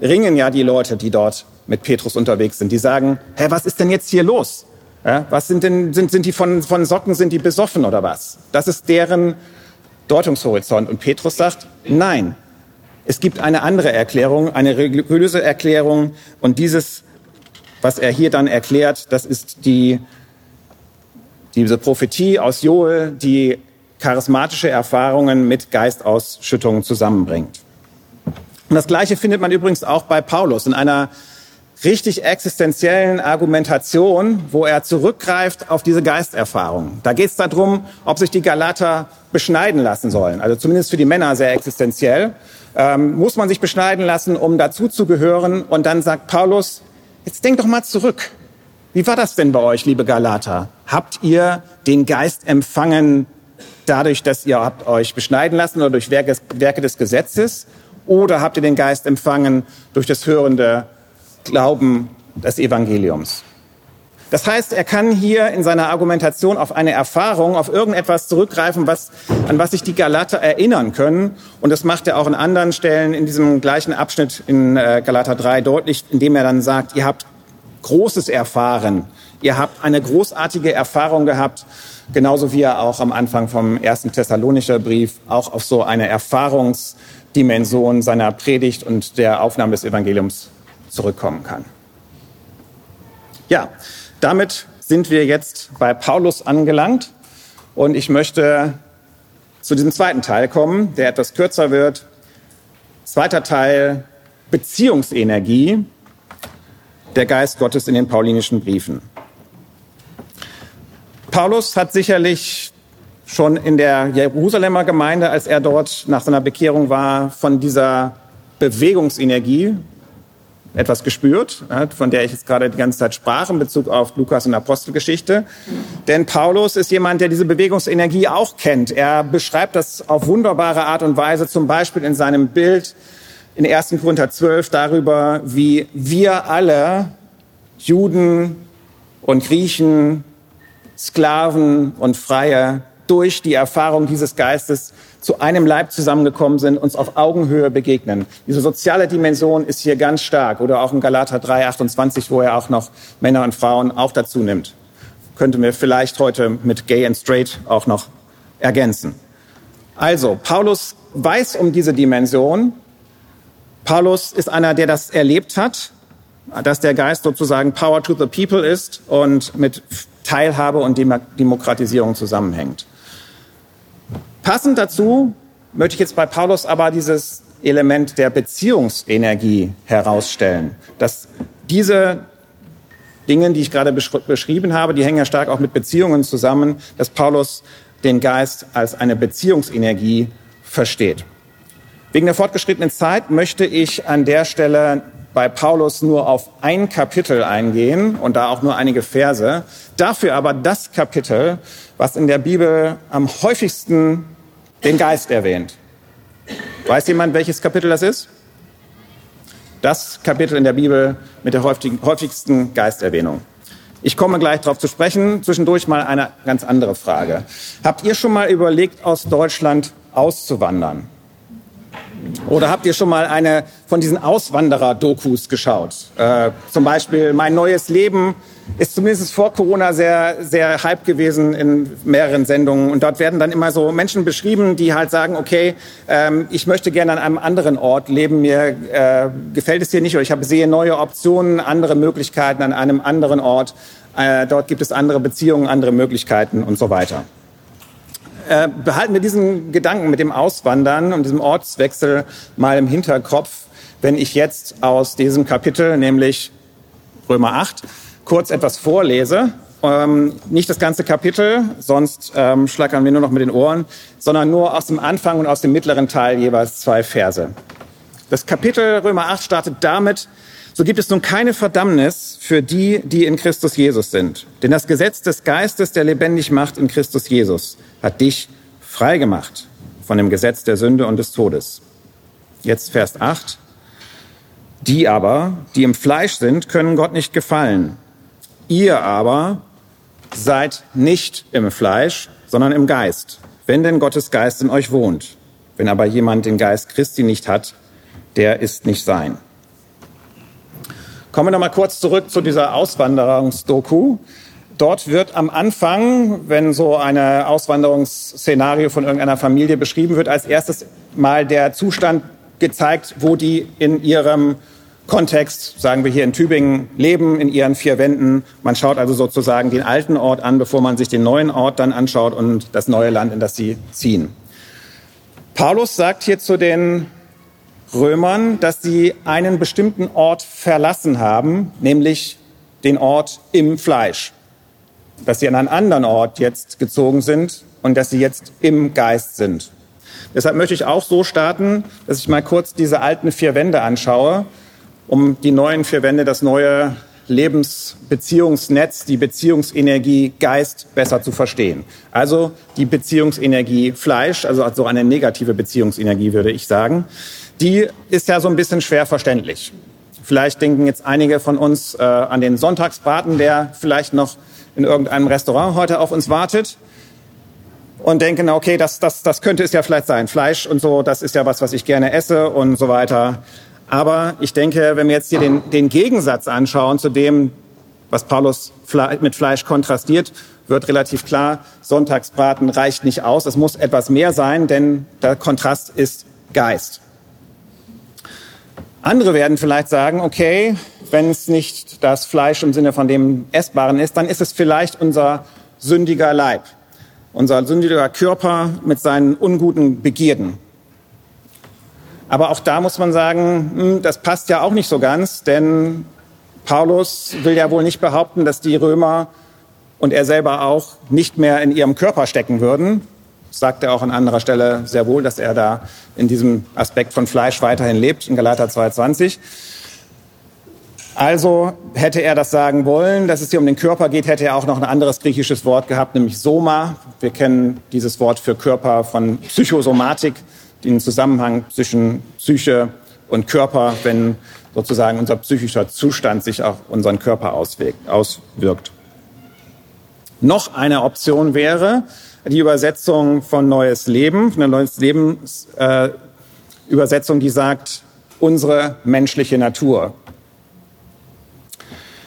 ringen ja die Leute, die dort mit Petrus unterwegs sind. Die sagen, hä, was ist denn jetzt hier los? Ja, was sind denn, sind, sind die von, von Socken, sind die besoffen oder was? Das ist deren Deutungshorizont. Und Petrus sagt, nein, es gibt eine andere Erklärung, eine religiöse Erklärung. Und dieses was er hier dann erklärt, das ist die, diese Prophetie aus Joel, die charismatische Erfahrungen mit Geistausschüttungen zusammenbringt. Und das Gleiche findet man übrigens auch bei Paulus in einer richtig existenziellen Argumentation, wo er zurückgreift auf diese Geisterfahrung. Da geht es darum, ob sich die Galater beschneiden lassen sollen. Also zumindest für die Männer sehr existenziell. Ähm, muss man sich beschneiden lassen, um dazuzugehören? Und dann sagt Paulus, Jetzt denkt doch mal zurück. Wie war das denn bei euch, liebe Galater? Habt ihr den Geist empfangen dadurch, dass ihr habt euch beschneiden lassen oder durch Werke, Werke des Gesetzes? Oder habt ihr den Geist empfangen durch das hörende Glauben des Evangeliums? Das heißt, er kann hier in seiner Argumentation auf eine Erfahrung, auf irgendetwas zurückgreifen, was, an was sich die Galater erinnern können. Und das macht er auch an anderen Stellen in diesem gleichen Abschnitt in äh, Galater 3 deutlich, indem er dann sagt, ihr habt Großes erfahren. Ihr habt eine großartige Erfahrung gehabt, genauso wie er auch am Anfang vom ersten Thessalonischer Brief auch auf so eine Erfahrungsdimension seiner Predigt und der Aufnahme des Evangeliums zurückkommen kann. Ja, damit sind wir jetzt bei Paulus angelangt und ich möchte zu diesem zweiten Teil kommen, der etwas kürzer wird. Zweiter Teil, Beziehungsenergie, der Geist Gottes in den paulinischen Briefen. Paulus hat sicherlich schon in der Jerusalemer Gemeinde, als er dort nach seiner Bekehrung war, von dieser Bewegungsenergie etwas gespürt, von der ich jetzt gerade die ganze Zeit sprach in Bezug auf Lukas und Apostelgeschichte. Denn Paulus ist jemand, der diese Bewegungsenergie auch kennt. Er beschreibt das auf wunderbare Art und Weise, zum Beispiel in seinem Bild in 1. Korinther 12 darüber, wie wir alle Juden und Griechen, Sklaven und Freie durch die Erfahrung dieses Geistes zu einem Leib zusammengekommen sind, uns auf Augenhöhe begegnen. Diese soziale Dimension ist hier ganz stark. Oder auch in Galater 3, 28, wo er auch noch Männer und Frauen auch dazu nimmt. Könnte mir vielleicht heute mit Gay and Straight auch noch ergänzen. Also, Paulus weiß um diese Dimension. Paulus ist einer, der das erlebt hat, dass der Geist sozusagen Power to the People ist und mit Teilhabe und Demokratisierung zusammenhängt. Passend dazu möchte ich jetzt bei Paulus aber dieses Element der Beziehungsenergie herausstellen, dass diese Dinge, die ich gerade beschrieben habe, die hängen ja stark auch mit Beziehungen zusammen, dass Paulus den Geist als eine Beziehungsenergie versteht. Wegen der fortgeschrittenen Zeit möchte ich an der Stelle bei Paulus nur auf ein Kapitel eingehen und da auch nur einige Verse. Dafür aber das Kapitel, was in der Bibel am häufigsten den Geist erwähnt. Weiß jemand, welches Kapitel das ist? Das Kapitel in der Bibel mit der häufigsten Geisterwähnung. Ich komme gleich darauf zu sprechen. Zwischendurch mal eine ganz andere Frage. Habt ihr schon mal überlegt, aus Deutschland auszuwandern? Oder habt ihr schon mal eine von diesen Auswanderer-Dokus geschaut? Äh, zum Beispiel Mein neues Leben ist zumindest vor Corona sehr, sehr hype gewesen in mehreren Sendungen. Und dort werden dann immer so Menschen beschrieben, die halt sagen, okay, ähm, ich möchte gerne an einem anderen Ort leben, mir äh, gefällt es hier nicht oder ich habe, sehe neue Optionen, andere Möglichkeiten an einem anderen Ort. Äh, dort gibt es andere Beziehungen, andere Möglichkeiten und so weiter. Äh, behalten wir diesen Gedanken mit dem Auswandern und diesem Ortswechsel mal im Hinterkopf, wenn ich jetzt aus diesem Kapitel, nämlich Römer 8, kurz etwas vorlese. Ähm, nicht das ganze Kapitel, sonst ähm, schlackern wir nur noch mit den Ohren, sondern nur aus dem Anfang und aus dem mittleren Teil jeweils zwei Verse. Das Kapitel Römer 8 startet damit, so gibt es nun keine Verdammnis für die, die in Christus Jesus sind. Denn das Gesetz des Geistes, der lebendig macht in Christus Jesus, hat dich frei gemacht von dem Gesetz der Sünde und des Todes. Jetzt Vers 8. Die aber, die im Fleisch sind, können Gott nicht gefallen. Ihr aber seid nicht im Fleisch, sondern im Geist, wenn denn Gottes Geist in euch wohnt. Wenn aber jemand den Geist Christi nicht hat, der ist nicht sein. Kommen wir noch mal kurz zurück zu dieser Auswanderungsdoku. Dort wird am Anfang, wenn so eine Auswanderungsszenario von irgendeiner Familie beschrieben wird, als erstes mal der Zustand gezeigt, wo die in ihrem Kontext, sagen wir hier in Tübingen, leben, in ihren vier Wänden. Man schaut also sozusagen den alten Ort an, bevor man sich den neuen Ort dann anschaut und das neue Land, in das sie ziehen. Paulus sagt hier zu den Römern, dass sie einen bestimmten Ort verlassen haben, nämlich den Ort im Fleisch. Dass sie an einen anderen Ort jetzt gezogen sind und dass sie jetzt im Geist sind. Deshalb möchte ich auch so starten, dass ich mal kurz diese alten vier Wände anschaue, um die neuen vier Wände, das neue Lebensbeziehungsnetz, die Beziehungsenergie Geist besser zu verstehen. Also die Beziehungsenergie Fleisch, also so eine negative Beziehungsenergie würde ich sagen die ist ja so ein bisschen schwer verständlich. Vielleicht denken jetzt einige von uns äh, an den Sonntagsbraten, der vielleicht noch in irgendeinem Restaurant heute auf uns wartet und denken, okay, das, das, das könnte es ja vielleicht sein. Fleisch und so, das ist ja was, was ich gerne esse und so weiter. Aber ich denke, wenn wir jetzt hier den, den Gegensatz anschauen zu dem, was Paulus mit Fleisch kontrastiert, wird relativ klar, Sonntagsbraten reicht nicht aus. Es muss etwas mehr sein, denn der Kontrast ist Geist. Andere werden vielleicht sagen, okay, wenn es nicht das Fleisch im Sinne von dem Essbaren ist, dann ist es vielleicht unser sündiger Leib, unser sündiger Körper mit seinen unguten Begierden. Aber auch da muss man sagen, hm, das passt ja auch nicht so ganz, denn Paulus will ja wohl nicht behaupten, dass die Römer und er selber auch nicht mehr in ihrem Körper stecken würden, sagt er auch an anderer Stelle sehr wohl, dass er da in diesem Aspekt von Fleisch weiterhin lebt, in Galater 2,20. Also hätte er das sagen wollen, dass es hier um den Körper geht, hätte er auch noch ein anderes griechisches Wort gehabt, nämlich Soma. Wir kennen dieses Wort für Körper von Psychosomatik, den Zusammenhang zwischen Psyche und Körper, wenn sozusagen unser psychischer Zustand sich auf unseren Körper auswirkt. Noch eine Option wäre, die Übersetzung von Neues Leben, eine Neues Leben äh, die sagt, unsere menschliche Natur.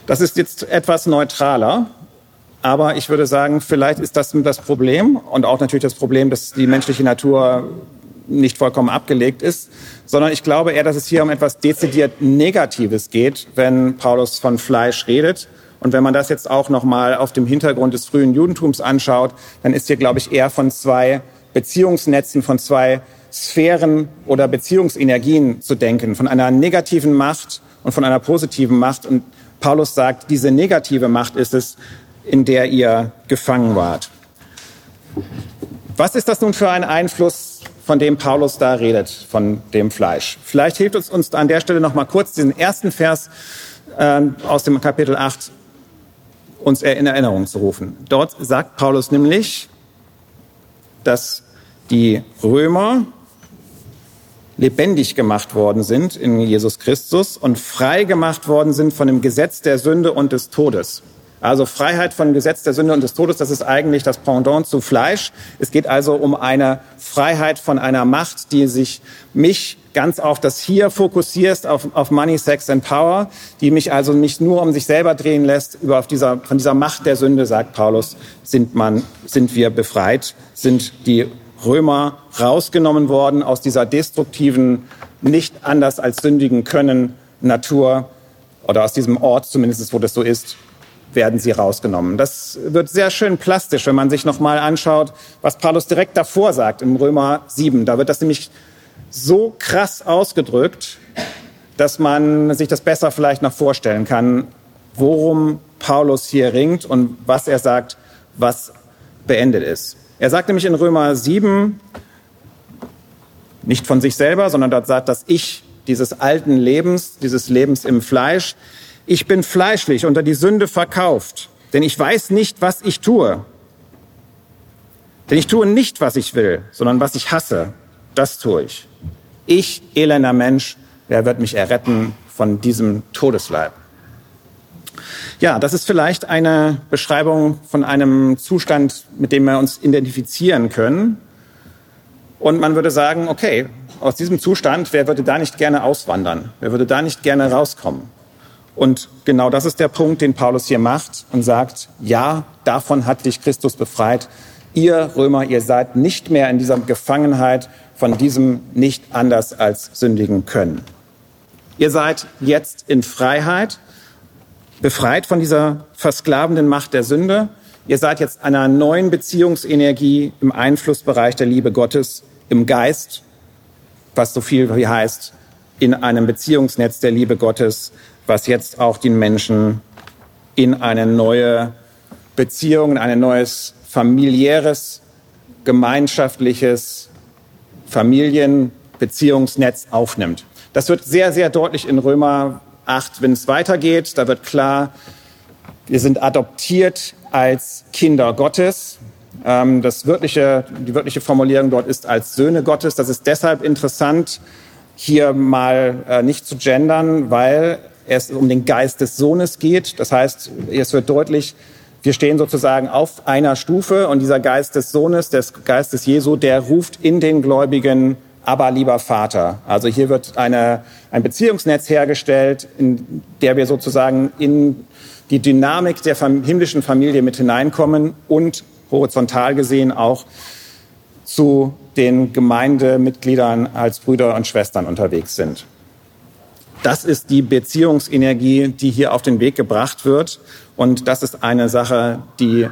Das ist jetzt etwas neutraler, aber ich würde sagen, vielleicht ist das das Problem und auch natürlich das Problem, dass die menschliche Natur nicht vollkommen abgelegt ist, sondern ich glaube eher, dass es hier um etwas dezidiert Negatives geht, wenn Paulus von Fleisch redet. Und wenn man das jetzt auch nochmal auf dem Hintergrund des frühen Judentums anschaut, dann ist hier, glaube ich, eher von zwei Beziehungsnetzen, von zwei Sphären oder Beziehungsenergien zu denken, von einer negativen Macht und von einer positiven Macht. Und Paulus sagt, diese negative Macht ist es, in der ihr gefangen wart. Was ist das nun für ein Einfluss, von dem Paulus da redet, von dem Fleisch? Vielleicht hilft uns, uns an der Stelle noch mal kurz diesen ersten Vers äh, aus dem Kapitel 8 uns in Erinnerung zu rufen. Dort sagt Paulus nämlich, dass die Römer lebendig gemacht worden sind in Jesus Christus und frei gemacht worden sind von dem Gesetz der Sünde und des Todes. Also Freiheit von Gesetz der Sünde und des Todes, das ist eigentlich das Pendant zu Fleisch. Es geht also um eine Freiheit von einer Macht, die sich mich ganz auf das Hier fokussiert, auf, auf Money, Sex and Power, die mich also nicht nur um sich selber drehen lässt, über auf dieser, von dieser Macht der Sünde, sagt Paulus, sind, man, sind wir befreit, sind die Römer rausgenommen worden aus dieser destruktiven, nicht anders als sündigen können Natur oder aus diesem Ort zumindest, wo das so ist, werden sie rausgenommen. Das wird sehr schön plastisch, wenn man sich noch mal anschaut, was Paulus direkt davor sagt im Römer 7. Da wird das nämlich so krass ausgedrückt, dass man sich das besser vielleicht noch vorstellen kann, worum Paulus hier ringt und was er sagt, was beendet ist. Er sagt nämlich in Römer 7, nicht von sich selber, sondern dort sagt das Ich dieses alten Lebens, dieses Lebens im Fleisch. Ich bin fleischlich unter die Sünde verkauft, denn ich weiß nicht, was ich tue. Denn ich tue nicht, was ich will, sondern was ich hasse, das tue ich. Ich, elender Mensch, wer wird mich erretten von diesem Todesleib? Ja, das ist vielleicht eine Beschreibung von einem Zustand, mit dem wir uns identifizieren können. Und man würde sagen, okay, aus diesem Zustand, wer würde da nicht gerne auswandern? Wer würde da nicht gerne rauskommen? Und genau das ist der Punkt, den Paulus hier macht und sagt, ja, davon hat dich Christus befreit. Ihr Römer, ihr seid nicht mehr in dieser Gefangenheit von diesem nicht anders als sündigen können. Ihr seid jetzt in Freiheit befreit von dieser versklavenden Macht der Sünde. Ihr seid jetzt einer neuen Beziehungsenergie im Einflussbereich der Liebe Gottes, im Geist, was so viel wie heißt, in einem Beziehungsnetz der Liebe Gottes, was jetzt auch den Menschen in eine neue Beziehung, in ein neues familiäres, gemeinschaftliches Familienbeziehungsnetz aufnimmt. Das wird sehr, sehr deutlich in Römer 8, wenn es weitergeht, da wird klar, wir sind adoptiert als Kinder Gottes. Ähm, das wörtliche, die wörtliche Formulierung dort ist als Söhne Gottes. Das ist deshalb interessant, hier mal äh, nicht zu gendern, weil es um den Geist des Sohnes geht. Das heißt, es wird deutlich, wir stehen sozusagen auf einer Stufe und dieser Geist des Sohnes, des Geistes Jesu, der ruft in den Gläubigen aber lieber Vater. Also hier wird eine, ein Beziehungsnetz hergestellt, in der wir sozusagen in die Dynamik der himmlischen Familie mit hineinkommen und horizontal gesehen auch zu den Gemeindemitgliedern als Brüder und Schwestern unterwegs sind. Das ist die Beziehungsenergie, die hier auf den Weg gebracht wird. Und das ist eine Sache, die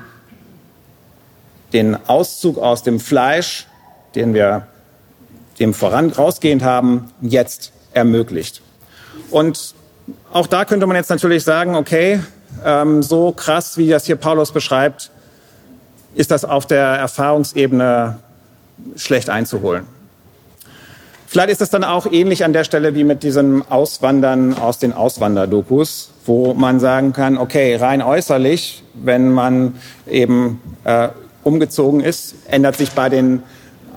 den Auszug aus dem Fleisch, den wir dem voran rausgehend haben, jetzt ermöglicht. Und auch da könnte man jetzt natürlich sagen, okay, ähm, so krass, wie das hier Paulus beschreibt, ist das auf der Erfahrungsebene schlecht einzuholen. Vielleicht ist es dann auch ähnlich an der Stelle wie mit diesem Auswandern aus den Auswanderdokus, wo man sagen kann, okay, rein äußerlich, wenn man eben äh, umgezogen ist, ändert sich bei den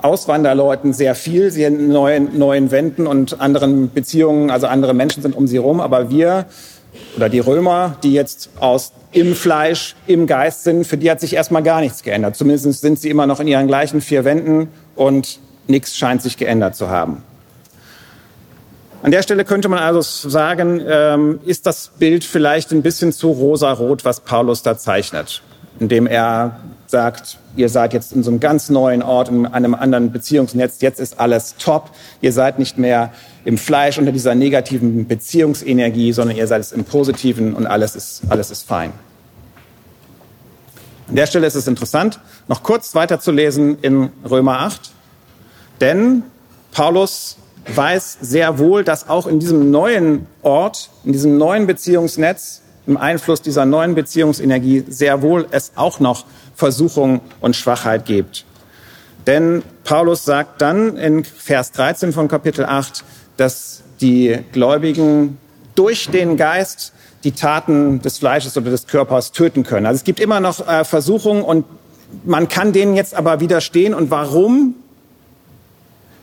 Auswanderleuten sehr viel. Sie haben neuen, neuen Wänden und anderen Beziehungen, also andere Menschen sind um sie herum. Aber wir oder die Römer, die jetzt aus im Fleisch, im Geist sind, für die hat sich erstmal gar nichts geändert. Zumindest sind sie immer noch in ihren gleichen vier Wänden und nichts scheint sich geändert zu haben. An der Stelle könnte man also sagen, ähm, ist das Bild vielleicht ein bisschen zu rosarot, was Paulus da zeichnet, indem er sagt, ihr seid jetzt in so einem ganz neuen Ort, in einem anderen Beziehungsnetz, jetzt ist alles top, ihr seid nicht mehr im Fleisch unter dieser negativen Beziehungsenergie, sondern ihr seid es im Positiven und alles ist, alles ist fein. An der Stelle ist es interessant, noch kurz weiterzulesen in Römer 8, denn Paulus weiß sehr wohl, dass auch in diesem neuen Ort, in diesem neuen Beziehungsnetz, im Einfluss dieser neuen Beziehungsenergie sehr wohl es auch noch Versuchung und Schwachheit gibt. Denn Paulus sagt dann in Vers 13 von Kapitel 8, dass die Gläubigen durch den Geist die Taten des Fleisches oder des Körpers töten können. Also es gibt immer noch äh, Versuchungen und man kann denen jetzt aber widerstehen. Und warum?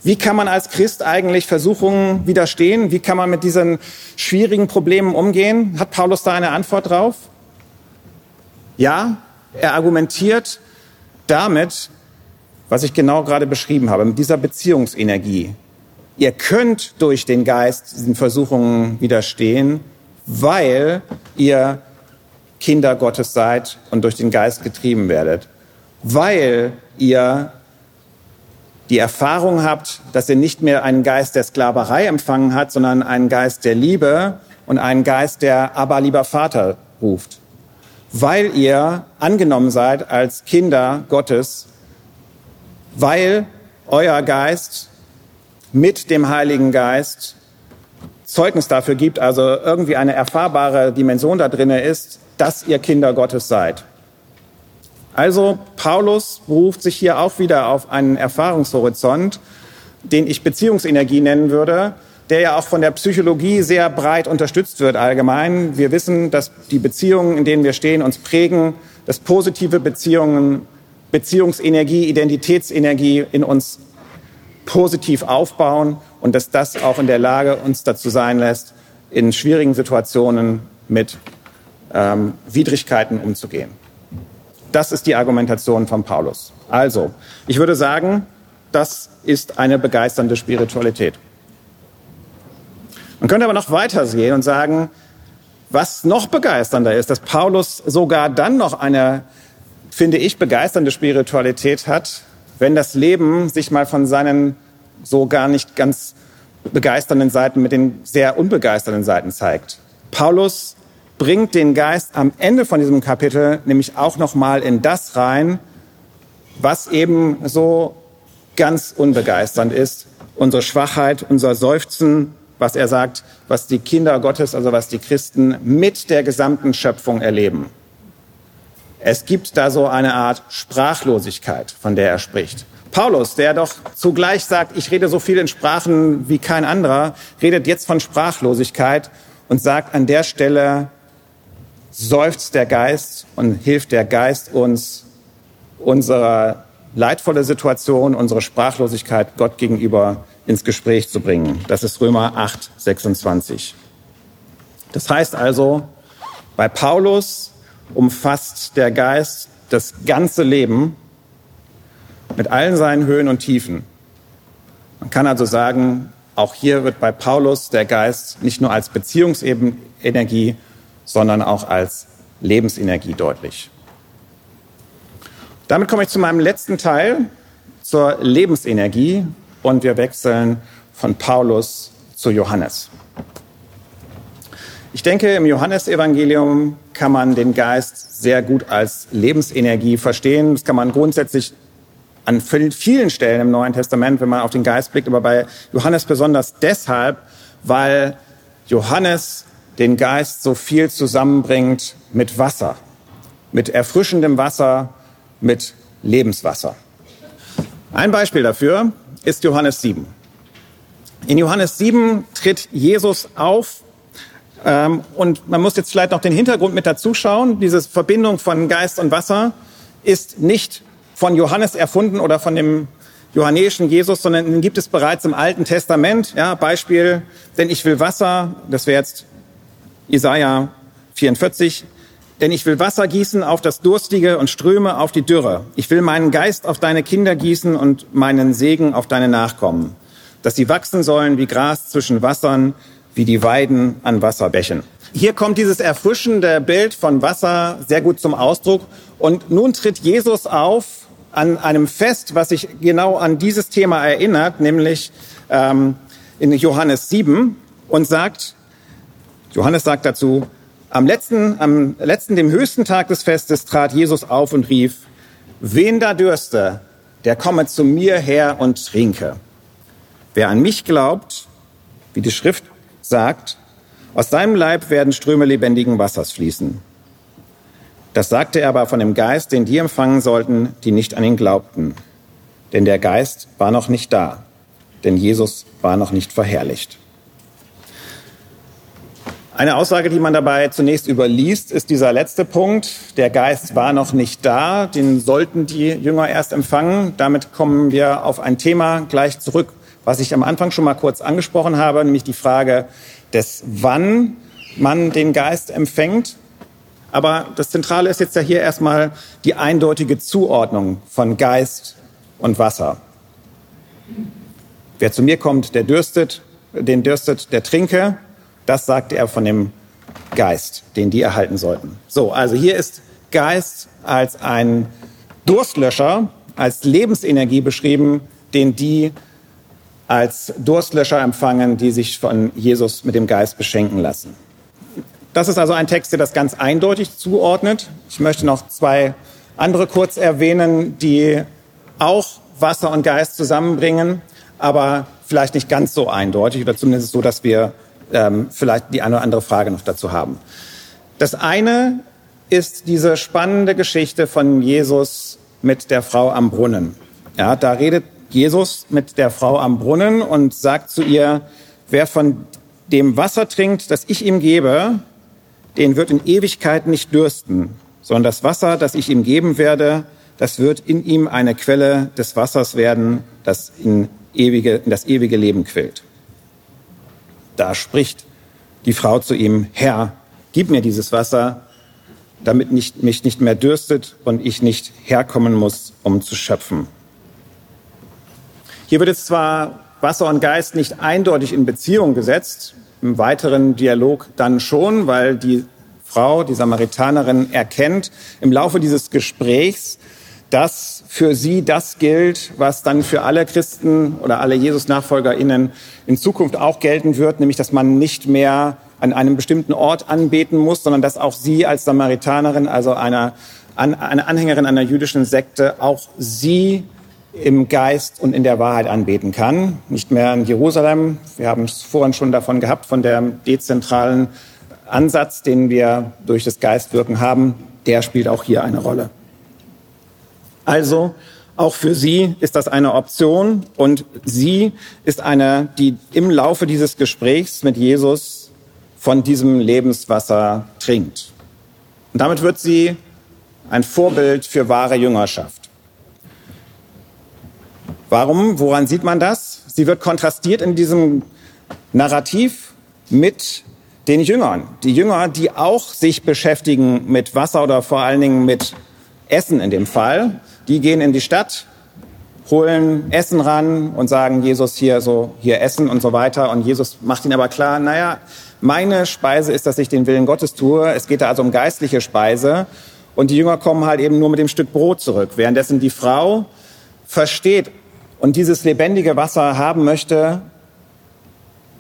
Wie kann man als Christ eigentlich Versuchungen widerstehen? Wie kann man mit diesen schwierigen Problemen umgehen? Hat Paulus da eine Antwort drauf? Ja, er argumentiert damit, was ich genau gerade beschrieben habe, mit dieser Beziehungsenergie. Ihr könnt durch den Geist diesen Versuchungen widerstehen, weil ihr Kinder Gottes seid und durch den Geist getrieben werdet. Weil ihr die Erfahrung habt, dass ihr nicht mehr einen Geist der Sklaverei empfangen habt, sondern einen Geist der Liebe und einen Geist, der aber lieber Vater ruft. Weil ihr angenommen seid als Kinder Gottes, weil euer Geist mit dem Heiligen Geist Zeugnis dafür gibt, also irgendwie eine erfahrbare Dimension da drinne ist, dass ihr Kinder Gottes seid. Also Paulus beruft sich hier auch wieder auf einen Erfahrungshorizont, den ich Beziehungsenergie nennen würde, der ja auch von der Psychologie sehr breit unterstützt wird allgemein. Wir wissen, dass die Beziehungen, in denen wir stehen, uns prägen, dass positive Beziehungen, Beziehungsenergie, Identitätsenergie in uns positiv aufbauen und dass das auch in der Lage uns dazu sein lässt, in schwierigen Situationen mit ähm, Widrigkeiten umzugehen. Das ist die Argumentation von Paulus. Also, ich würde sagen, das ist eine begeisternde Spiritualität. Man könnte aber noch weiter sehen und sagen, was noch begeisternder ist, dass Paulus sogar dann noch eine, finde ich, begeisternde Spiritualität hat, wenn das Leben sich mal von seinen so gar nicht ganz begeisternden Seiten mit den sehr unbegeisternden Seiten zeigt. Paulus bringt den Geist am Ende von diesem Kapitel nämlich auch noch mal in das rein, was eben so ganz unbegeisternd ist, unsere Schwachheit, unser Seufzen, was er sagt, was die Kinder Gottes, also was die Christen mit der gesamten Schöpfung erleben. Es gibt da so eine Art Sprachlosigkeit, von der er spricht. Paulus, der doch zugleich sagt, ich rede so viel in Sprachen wie kein anderer, redet jetzt von Sprachlosigkeit und sagt an der Stelle, seufzt der Geist und hilft der Geist uns, unsere leidvolle Situation, unsere Sprachlosigkeit Gott gegenüber ins Gespräch zu bringen. Das ist Römer 8, 26. Das heißt also, bei Paulus umfasst der Geist das ganze Leben mit allen seinen Höhen und Tiefen. Man kann also sagen, auch hier wird bei Paulus der Geist nicht nur als Beziehungsenergie, sondern auch als Lebensenergie deutlich. Damit komme ich zu meinem letzten Teil, zur Lebensenergie, und wir wechseln von Paulus zu Johannes. Ich denke, im Johannesevangelium kann man den Geist sehr gut als Lebensenergie verstehen. Das kann man grundsätzlich an vielen Stellen im Neuen Testament, wenn man auf den Geist blickt, aber bei Johannes besonders deshalb, weil Johannes den Geist so viel zusammenbringt mit Wasser, mit erfrischendem Wasser, mit Lebenswasser. Ein Beispiel dafür ist Johannes 7. In Johannes 7 tritt Jesus auf ähm, und man muss jetzt vielleicht noch den Hintergrund mit dazu schauen. Diese Verbindung von Geist und Wasser ist nicht von Johannes erfunden oder von dem johannäischen Jesus, sondern den gibt es bereits im Alten Testament. Ja, Beispiel, denn ich will Wasser, das wäre jetzt Isaiah 44, denn ich will Wasser gießen auf das Durstige und Ströme auf die Dürre. Ich will meinen Geist auf deine Kinder gießen und meinen Segen auf deine Nachkommen, dass sie wachsen sollen wie Gras zwischen Wassern, wie die Weiden an Wasserbächen. Hier kommt dieses erfrischende Bild von Wasser sehr gut zum Ausdruck. Und nun tritt Jesus auf an einem Fest, was sich genau an dieses Thema erinnert, nämlich ähm, in Johannes 7 und sagt, Johannes sagt dazu, am letzten, am letzten, dem höchsten Tag des Festes trat Jesus auf und rief, wen da dürste, der komme zu mir her und trinke. Wer an mich glaubt, wie die Schrift sagt, aus seinem Leib werden Ströme lebendigen Wassers fließen. Das sagte er aber von dem Geist, den die empfangen sollten, die nicht an ihn glaubten. Denn der Geist war noch nicht da, denn Jesus war noch nicht verherrlicht. Eine Aussage, die man dabei zunächst überliest, ist dieser letzte Punkt. Der Geist war noch nicht da, den sollten die Jünger erst empfangen. Damit kommen wir auf ein Thema gleich zurück, was ich am Anfang schon mal kurz angesprochen habe, nämlich die Frage des Wann man den Geist empfängt. Aber das Zentrale ist jetzt ja hier erstmal die eindeutige Zuordnung von Geist und Wasser. Wer zu mir kommt, der dürstet, den dürstet, der trinke. Das sagte er von dem Geist, den die erhalten sollten. So, also hier ist Geist als ein Durstlöscher, als Lebensenergie beschrieben, den die als Durstlöscher empfangen, die sich von Jesus mit dem Geist beschenken lassen. Das ist also ein Text, der das ganz eindeutig zuordnet. Ich möchte noch zwei andere kurz erwähnen, die auch Wasser und Geist zusammenbringen, aber vielleicht nicht ganz so eindeutig oder zumindest so, dass wir ähm, vielleicht die eine oder andere Frage noch dazu haben. Das eine ist diese spannende Geschichte von Jesus mit der Frau am Brunnen. Ja, da redet Jesus mit der Frau am Brunnen und sagt zu ihr, wer von dem Wasser trinkt, das ich ihm gebe, den wird in Ewigkeit nicht dürsten, sondern das Wasser, das ich ihm geben werde, das wird in ihm eine Quelle des Wassers werden, das in, ewige, in das ewige Leben quillt. Da spricht die Frau zu ihm, Herr, gib mir dieses Wasser, damit nicht, mich nicht mehr dürstet und ich nicht herkommen muss, um zu schöpfen. Hier wird jetzt zwar Wasser und Geist nicht eindeutig in Beziehung gesetzt, im weiteren Dialog dann schon, weil die Frau, die Samaritanerin, erkennt im Laufe dieses Gesprächs, dass für sie das gilt, was dann für alle Christen oder alle Jesus-NachfolgerInnen in Zukunft auch gelten wird, nämlich dass man nicht mehr an einem bestimmten Ort anbeten muss, sondern dass auch sie als Samaritanerin, also einer, eine Anhängerin einer jüdischen Sekte, auch sie im Geist und in der Wahrheit anbeten kann. Nicht mehr in Jerusalem. Wir haben es vorhin schon davon gehabt, von dem dezentralen Ansatz, den wir durch das Geistwirken haben. Der spielt auch hier eine Rolle. Also auch für sie ist das eine Option und sie ist eine, die im Laufe dieses Gesprächs mit Jesus von diesem Lebenswasser trinkt. Und damit wird sie ein Vorbild für wahre Jüngerschaft. Warum? Woran sieht man das? Sie wird kontrastiert in diesem Narrativ mit den Jüngern. Die Jünger, die auch sich beschäftigen mit Wasser oder vor allen Dingen mit Essen in dem Fall, die gehen in die Stadt, holen Essen ran und sagen Jesus hier so, hier Essen und so weiter. Und Jesus macht ihnen aber klar, naja, meine Speise ist, dass ich den Willen Gottes tue. Es geht da also um geistliche Speise. Und die Jünger kommen halt eben nur mit dem Stück Brot zurück. Währenddessen die Frau versteht und dieses lebendige Wasser haben möchte,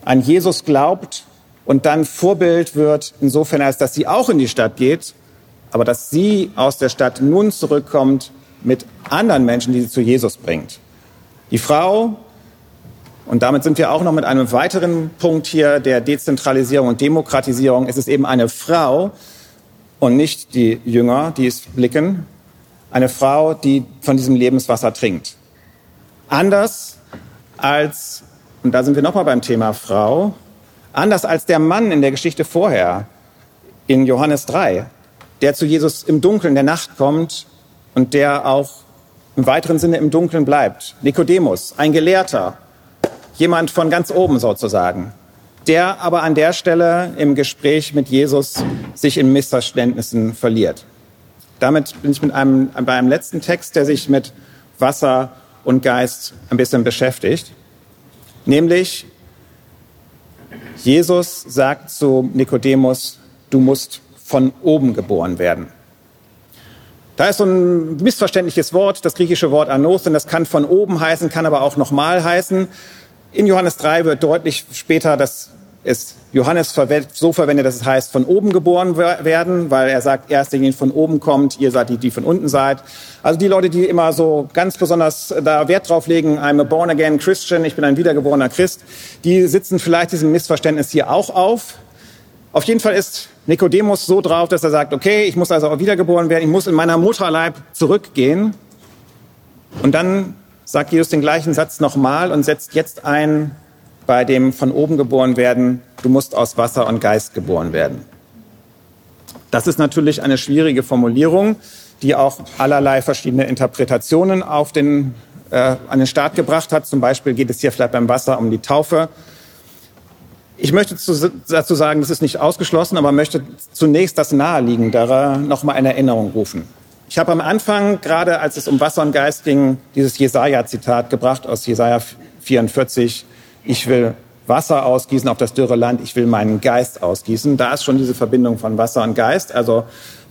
an Jesus glaubt und dann Vorbild wird, insofern als dass sie auch in die Stadt geht, aber dass sie aus der Stadt nun zurückkommt mit anderen Menschen, die sie zu Jesus bringt. Die Frau, und damit sind wir auch noch mit einem weiteren Punkt hier der Dezentralisierung und Demokratisierung, es ist eben eine Frau und nicht die Jünger, die es blicken, eine Frau, die von diesem Lebenswasser trinkt. Anders als, und da sind wir nochmal beim Thema Frau, anders als der Mann in der Geschichte vorher, in Johannes 3, der zu Jesus im Dunkeln der Nacht kommt und der auch im weiteren Sinne im Dunkeln bleibt. Nikodemus, ein Gelehrter, jemand von ganz oben sozusagen. der aber an der Stelle im Gespräch mit Jesus sich in Missverständnissen verliert. Damit bin ich mit einem, bei einem letzten Text, der sich mit Wasser und Geist ein bisschen beschäftigt. Nämlich, Jesus sagt zu Nikodemus, du musst von oben geboren werden. Da ist so ein missverständliches Wort, das griechische Wort anos, denn das kann von oben heißen, kann aber auch nochmal heißen. In Johannes 3 wird deutlich später, dass es Johannes so verwendet, dass es heißt, von oben geboren werden, weil er sagt, erst derjenige von oben kommt, ihr seid die, die von unten seid. Also die Leute, die immer so ganz besonders da Wert drauf legen, I'm a born again Christian, ich bin ein wiedergeborener Christ, die sitzen vielleicht diesem Missverständnis hier auch auf. Auf jeden Fall ist Nikodemus so drauf, dass er sagt, okay, ich muss also auch wiedergeboren werden, ich muss in meiner Mutterleib zurückgehen. Und dann sagt Jesus den gleichen Satz nochmal und setzt jetzt ein bei dem von oben geboren werden, du musst aus Wasser und Geist geboren werden. Das ist natürlich eine schwierige Formulierung, die auch allerlei verschiedene Interpretationen auf den, äh, an den Start gebracht hat. Zum Beispiel geht es hier vielleicht beim Wasser um die Taufe. Ich möchte zu, dazu sagen, das ist nicht ausgeschlossen, aber möchte zunächst das Naheliegendere noch mal in Erinnerung rufen. Ich habe am Anfang, gerade als es um Wasser und Geist ging, dieses Jesaja-Zitat gebracht aus Jesaja 44. Ich will Wasser ausgießen auf das dürre Land, ich will meinen Geist ausgießen. Da ist schon diese Verbindung von Wasser und Geist. Also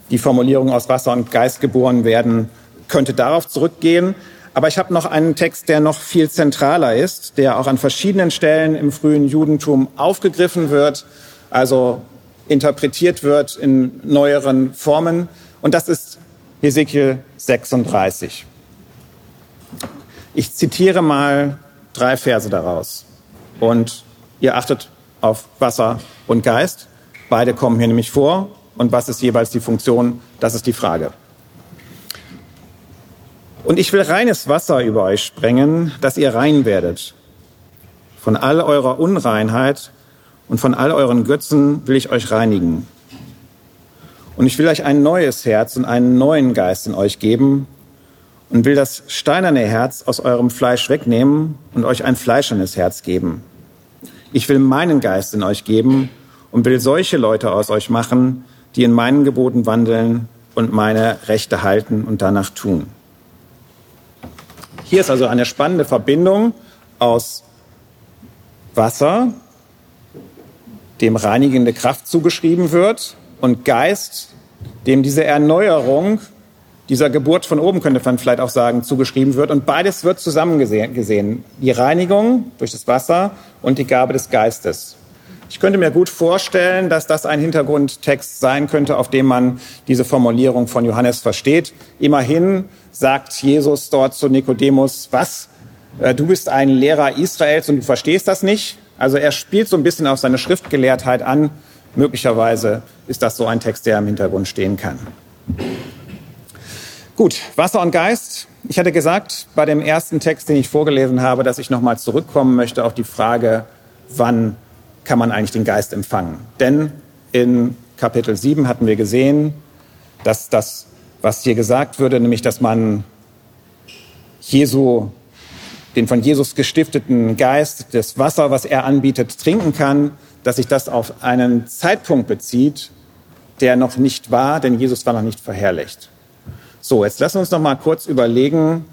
die Formulierung aus Wasser und Geist geboren werden könnte darauf zurückgehen. Aber ich habe noch einen Text, der noch viel zentraler ist, der auch an verschiedenen Stellen im frühen Judentum aufgegriffen wird, also interpretiert wird in neueren Formen. Und das ist Hesekiel 36. Ich zitiere mal drei Verse daraus. Und ihr achtet auf Wasser und Geist. Beide kommen hier nämlich vor. Und was ist jeweils die Funktion? Das ist die Frage. Und ich will reines Wasser über euch sprengen, dass ihr rein werdet. Von all eurer Unreinheit und von all euren Götzen will ich euch reinigen. Und ich will euch ein neues Herz und einen neuen Geist in euch geben und will das steinerne Herz aus eurem Fleisch wegnehmen und euch ein fleischernes Herz geben. Ich will meinen Geist in euch geben und will solche Leute aus euch machen, die in meinen Geboten wandeln und meine Rechte halten und danach tun. Hier ist also eine spannende Verbindung aus Wasser, dem reinigende Kraft zugeschrieben wird, und Geist, dem diese Erneuerung dieser Geburt von oben, könnte man vielleicht auch sagen, zugeschrieben wird. Und beides wird zusammen gesehen. Die Reinigung durch das Wasser und die Gabe des Geistes. Ich könnte mir gut vorstellen, dass das ein Hintergrundtext sein könnte, auf dem man diese Formulierung von Johannes versteht. Immerhin sagt Jesus dort zu Nikodemus, was? Äh, du bist ein Lehrer Israels und du verstehst das nicht? Also er spielt so ein bisschen auf seine Schriftgelehrtheit an. Möglicherweise ist das so ein Text, der im Hintergrund stehen kann. Gut, Wasser und Geist. Ich hatte gesagt, bei dem ersten Text, den ich vorgelesen habe, dass ich nochmal zurückkommen möchte auf die Frage, wann kann man eigentlich den Geist empfangen. Denn in Kapitel 7 hatten wir gesehen, dass das, was hier gesagt würde, nämlich dass man Jesu, den von Jesus gestifteten Geist, das Wasser, was er anbietet, trinken kann, dass sich das auf einen Zeitpunkt bezieht, der noch nicht war, denn Jesus war noch nicht verherrlicht. So, jetzt lassen wir uns noch mal kurz überlegen,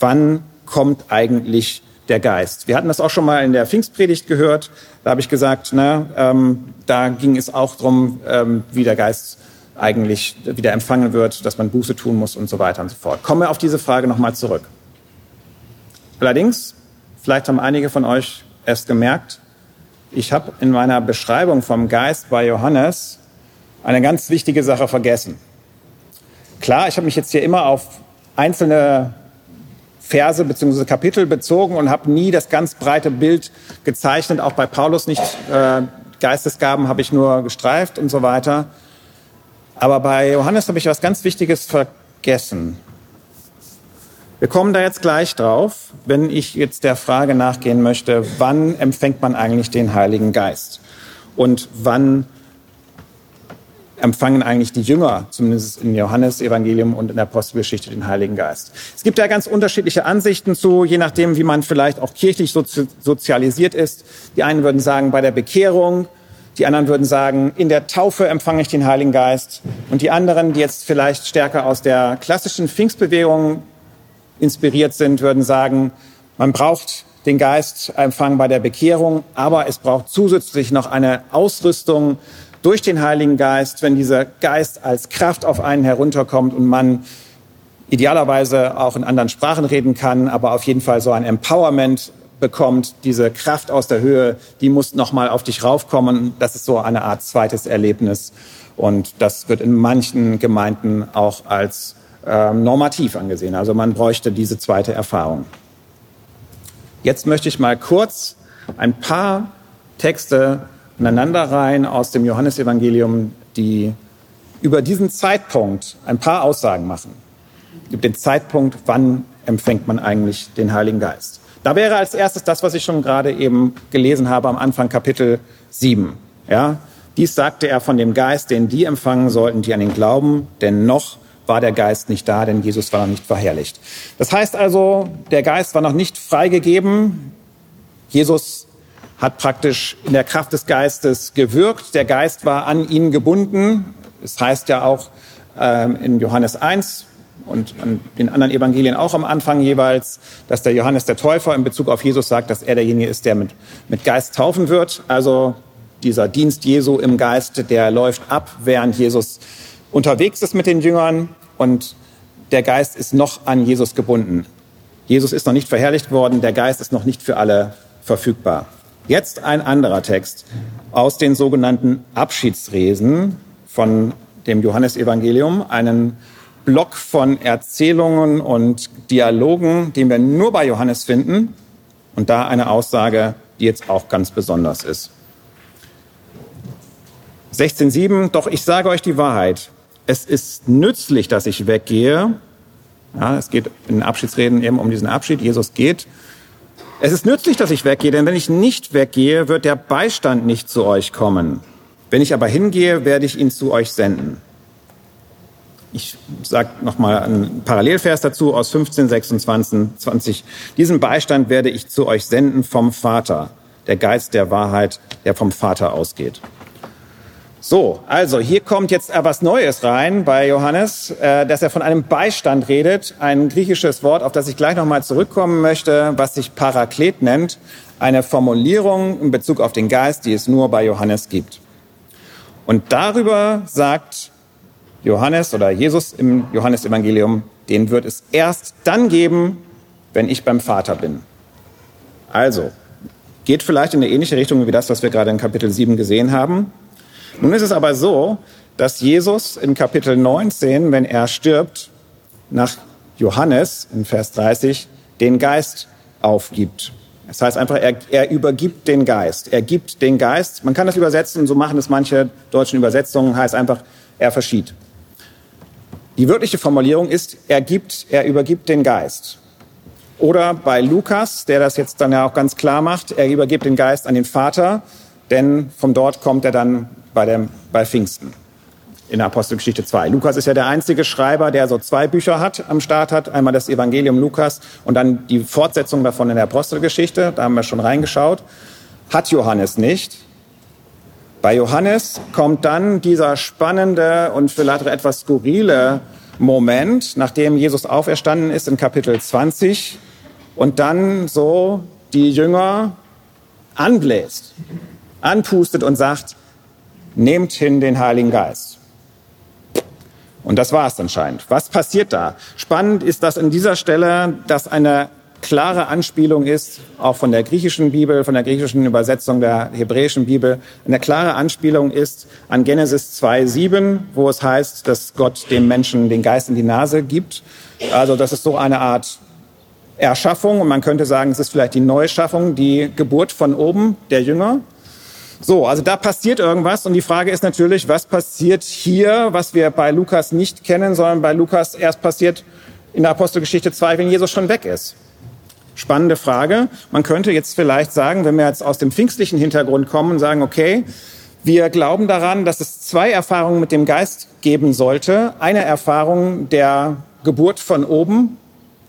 wann kommt eigentlich der Geist. Wir hatten das auch schon mal in der Pfingstpredigt gehört. Da habe ich gesagt, na, ähm, da ging es auch darum, ähm, wie der Geist eigentlich wieder empfangen wird, dass man Buße tun muss und so weiter und so fort. Kommen wir auf diese Frage nochmal zurück. Allerdings, vielleicht haben einige von euch erst gemerkt, ich habe in meiner Beschreibung vom Geist bei Johannes eine ganz wichtige Sache vergessen. Klar, ich habe mich jetzt hier immer auf einzelne Verse bzw. Kapitel bezogen und habe nie das ganz breite Bild gezeichnet, auch bei Paulus nicht. Äh, Geistesgaben habe ich nur gestreift und so weiter. Aber bei Johannes habe ich was ganz Wichtiges vergessen. Wir kommen da jetzt gleich drauf, wenn ich jetzt der Frage nachgehen möchte, wann empfängt man eigentlich den Heiligen Geist? Und wann empfangen eigentlich die Jünger, zumindest im Johannesevangelium und in der Apostelgeschichte, den Heiligen Geist. Es gibt da ganz unterschiedliche Ansichten zu, je nachdem, wie man vielleicht auch kirchlich sozialisiert ist. Die einen würden sagen, bei der Bekehrung, die anderen würden sagen, in der Taufe empfange ich den Heiligen Geist. Und die anderen, die jetzt vielleicht stärker aus der klassischen Pfingstbewegung inspiriert sind, würden sagen, man braucht den Geist empfangen bei der Bekehrung, aber es braucht zusätzlich noch eine Ausrüstung durch den Heiligen Geist, wenn dieser Geist als Kraft auf einen herunterkommt und man idealerweise auch in anderen Sprachen reden kann, aber auf jeden Fall so ein Empowerment bekommt, diese Kraft aus der Höhe, die muss nochmal auf dich raufkommen. Das ist so eine Art zweites Erlebnis. Und das wird in manchen Gemeinden auch als äh, normativ angesehen. Also man bräuchte diese zweite Erfahrung. Jetzt möchte ich mal kurz ein paar Texte aneinanderreihen aus dem Johannesevangelium, die über diesen Zeitpunkt ein paar Aussagen machen. Über den Zeitpunkt, wann empfängt man eigentlich den Heiligen Geist. Da wäre als erstes das, was ich schon gerade eben gelesen habe am Anfang Kapitel 7. Ja, dies sagte er von dem Geist, den die empfangen sollten, die an ihn glauben, denn noch war der Geist nicht da, denn Jesus war noch nicht verherrlicht. Das heißt also, der Geist war noch nicht freigegeben. Jesus hat praktisch in der Kraft des Geistes gewirkt. Der Geist war an ihn gebunden. Es heißt ja auch ähm, in Johannes 1 und an den anderen Evangelien auch am Anfang jeweils, dass der Johannes der Täufer in Bezug auf Jesus sagt, dass er derjenige ist, der mit, mit Geist taufen wird. Also dieser Dienst Jesu im Geist, der läuft ab, während Jesus unterwegs ist mit den Jüngern und der Geist ist noch an Jesus gebunden. Jesus ist noch nicht verherrlicht worden, der Geist ist noch nicht für alle verfügbar. Jetzt ein anderer Text aus den sogenannten Abschiedsresen von dem Johannesevangelium, einen Block von Erzählungen und Dialogen, den wir nur bei Johannes finden. Und da eine Aussage, die jetzt auch ganz besonders ist. 16.7, doch ich sage euch die Wahrheit. Es ist nützlich, dass ich weggehe. Ja, es geht in den Abschiedsreden eben um diesen Abschied. Jesus geht es ist nützlich, dass ich weggehe, denn wenn ich nicht weggehe, wird der Beistand nicht zu euch kommen. Wenn ich aber hingehe, werde ich ihn zu euch senden. Ich sage nochmal einen Parallelvers dazu aus 15, 26, 20. Diesen Beistand werde ich zu euch senden vom Vater, der Geist der Wahrheit, der vom Vater ausgeht. So, also hier kommt jetzt etwas Neues rein bei Johannes, äh, dass er von einem Beistand redet, ein griechisches Wort, auf das ich gleich nochmal zurückkommen möchte, was sich Paraklet nennt, eine Formulierung in Bezug auf den Geist, die es nur bei Johannes gibt. Und darüber sagt Johannes oder Jesus im Johannesevangelium, den wird es erst dann geben, wenn ich beim Vater bin. Also, geht vielleicht in eine ähnliche Richtung wie das, was wir gerade in Kapitel 7 gesehen haben. Nun ist es aber so, dass Jesus in Kapitel 19, wenn er stirbt, nach Johannes in Vers 30 den Geist aufgibt. Das heißt einfach, er, er übergibt den Geist. Er gibt den Geist. Man kann das übersetzen, so machen es manche deutschen Übersetzungen, heißt einfach, er verschied. Die wörtliche Formulierung ist, er gibt, er übergibt den Geist. Oder bei Lukas, der das jetzt dann ja auch ganz klar macht, er übergibt den Geist an den Vater, denn von dort kommt er dann bei, dem, bei Pfingsten in der Apostelgeschichte 2. Lukas ist ja der einzige Schreiber, der so zwei Bücher hat, am Start hat. Einmal das Evangelium Lukas und dann die Fortsetzung davon in der Apostelgeschichte. Da haben wir schon reingeschaut. Hat Johannes nicht. Bei Johannes kommt dann dieser spannende und vielleicht etwas skurrile Moment, nachdem Jesus auferstanden ist in Kapitel 20 und dann so die Jünger anbläst, anpustet und sagt, nehmt hin den Heiligen Geist. Und das war es anscheinend. Was passiert da? Spannend ist, dass in dieser Stelle das eine klare Anspielung ist, auch von der griechischen Bibel, von der griechischen Übersetzung der hebräischen Bibel, eine klare Anspielung ist an Genesis 2,7, wo es heißt, dass Gott dem Menschen den Geist in die Nase gibt. Also das ist so eine Art Erschaffung und man könnte sagen, es ist vielleicht die Neuschaffung, die Geburt von oben der Jünger. So, also da passiert irgendwas und die Frage ist natürlich, was passiert hier, was wir bei Lukas nicht kennen, sondern bei Lukas erst passiert in der Apostelgeschichte 2, wenn Jesus schon weg ist. Spannende Frage. Man könnte jetzt vielleicht sagen, wenn wir jetzt aus dem pfingstlichen Hintergrund kommen und sagen, okay, Wir glauben daran, dass es zwei Erfahrungen mit dem Geist geben sollte. Eine Erfahrung der Geburt von oben,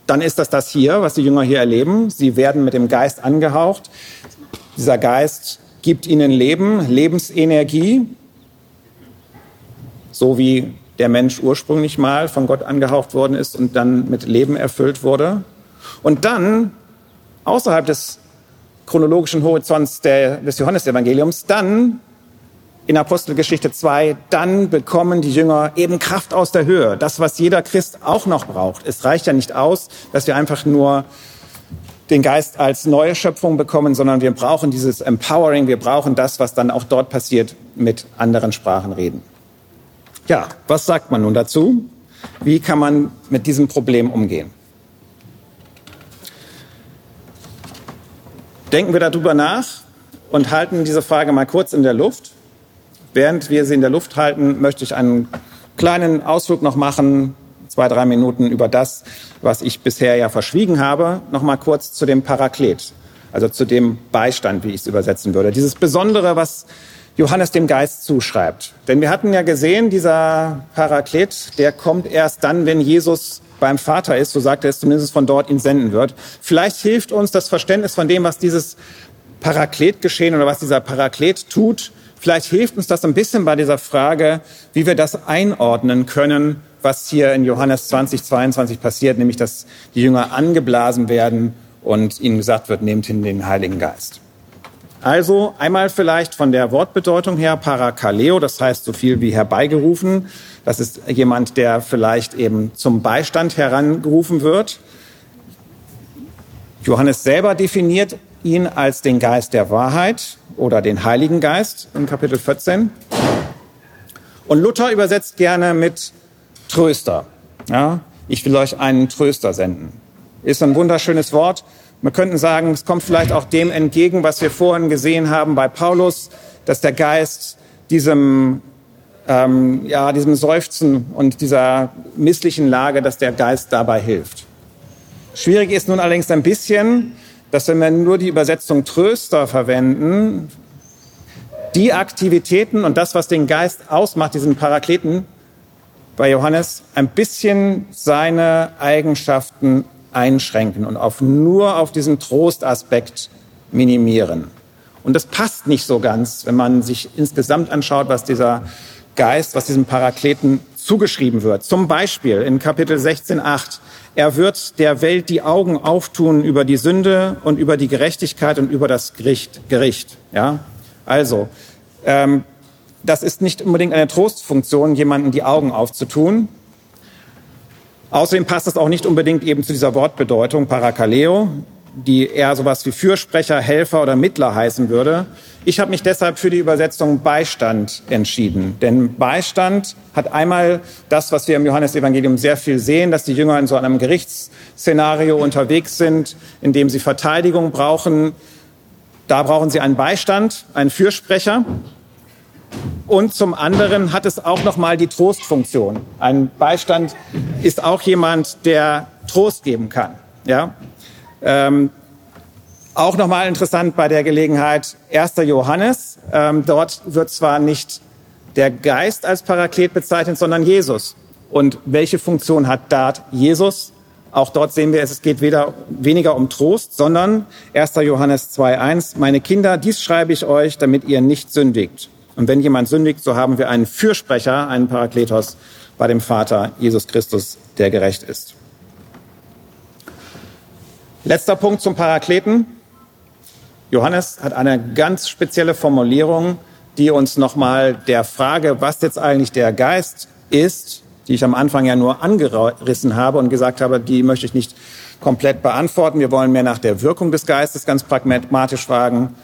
dann ist das das hier, was die Jünger hier erleben. Sie werden mit dem Geist angehaucht. Dieser Geist gibt ihnen Leben, Lebensenergie, so wie der Mensch ursprünglich mal von Gott angehaucht worden ist und dann mit Leben erfüllt wurde. Und dann, außerhalb des chronologischen Horizonts der, des Johannesevangeliums, dann in Apostelgeschichte 2, dann bekommen die Jünger eben Kraft aus der Höhe. Das, was jeder Christ auch noch braucht. Es reicht ja nicht aus, dass wir einfach nur den Geist als neue Schöpfung bekommen, sondern wir brauchen dieses Empowering, wir brauchen das, was dann auch dort passiert, mit anderen Sprachen reden. Ja, was sagt man nun dazu? Wie kann man mit diesem Problem umgehen? Denken wir darüber nach und halten diese Frage mal kurz in der Luft. Während wir sie in der Luft halten, möchte ich einen kleinen Ausflug noch machen, zwei, drei Minuten über das, was ich bisher ja verschwiegen habe. Noch mal kurz zu dem Paraklet, also zu dem Beistand, wie ich es übersetzen würde. Dieses Besondere, was Johannes dem Geist zuschreibt. Denn wir hatten ja gesehen, dieser Paraklet, der kommt erst dann, wenn Jesus beim Vater ist, so sagt er es zumindest von dort ihn senden wird. Vielleicht hilft uns das Verständnis von dem, was dieses Paraklet geschehen oder was dieser Paraklet tut, Vielleicht hilft uns das ein bisschen bei dieser Frage, wie wir das einordnen können, was hier in Johannes 20, 22 passiert, nämlich dass die Jünger angeblasen werden und ihnen gesagt wird, nehmt hin den Heiligen Geist. Also einmal vielleicht von der Wortbedeutung her Parakaleo, das heißt so viel wie herbeigerufen. Das ist jemand, der vielleicht eben zum Beistand herangerufen wird. Johannes selber definiert ihn als den Geist der Wahrheit oder den Heiligen Geist in Kapitel 14. Und Luther übersetzt gerne mit Tröster. Ja, ich will euch einen Tröster senden. Ist ein wunderschönes Wort. Wir könnten sagen, es kommt vielleicht auch dem entgegen, was wir vorhin gesehen haben bei Paulus, dass der Geist diesem, ähm, ja, diesem Seufzen und dieser misslichen Lage, dass der Geist dabei hilft. Schwierig ist nun allerdings ein bisschen, dass wenn wir nur die Übersetzung Tröster verwenden, die Aktivitäten und das, was den Geist ausmacht, diesen Parakleten bei Johannes, ein bisschen seine Eigenschaften einschränken und auf, nur auf diesen Trostaspekt minimieren. Und das passt nicht so ganz, wenn man sich insgesamt anschaut, was dieser Geist, was diesem Parakleten zugeschrieben wird. Zum Beispiel in Kapitel 16.8 er wird der Welt die Augen auftun über die Sünde und über die Gerechtigkeit und über das Gericht. Gericht ja? Also, ähm, das ist nicht unbedingt eine Trostfunktion, jemanden die Augen aufzutun. Außerdem passt das auch nicht unbedingt eben zu dieser Wortbedeutung Parakaleo die eher sowas wie Fürsprecher, Helfer oder Mittler heißen würde. Ich habe mich deshalb für die Übersetzung Beistand entschieden. Denn Beistand hat einmal das, was wir im Johannesevangelium sehr viel sehen, dass die Jünger in so einem Gerichtsszenario unterwegs sind, in dem sie Verteidigung brauchen. Da brauchen sie einen Beistand, einen Fürsprecher. Und zum anderen hat es auch noch mal die Trostfunktion. Ein Beistand ist auch jemand, der Trost geben kann. Ja, ähm, auch nochmal interessant bei der Gelegenheit 1. Johannes. Ähm, dort wird zwar nicht der Geist als Paraklet bezeichnet, sondern Jesus. Und welche Funktion hat da Jesus? Auch dort sehen wir, es geht weder, weniger um Trost, sondern 1. Johannes 2.1, meine Kinder, dies schreibe ich euch, damit ihr nicht sündigt. Und wenn jemand sündigt, so haben wir einen Fürsprecher, einen Parakletos bei dem Vater Jesus Christus, der gerecht ist. Letzter Punkt zum Parakleten. Johannes hat eine ganz spezielle Formulierung, die uns nochmal der Frage, was jetzt eigentlich der Geist ist, die ich am Anfang ja nur angerissen habe und gesagt habe, die möchte ich nicht komplett beantworten. Wir wollen mehr nach der Wirkung des Geistes ganz pragmatisch fragen.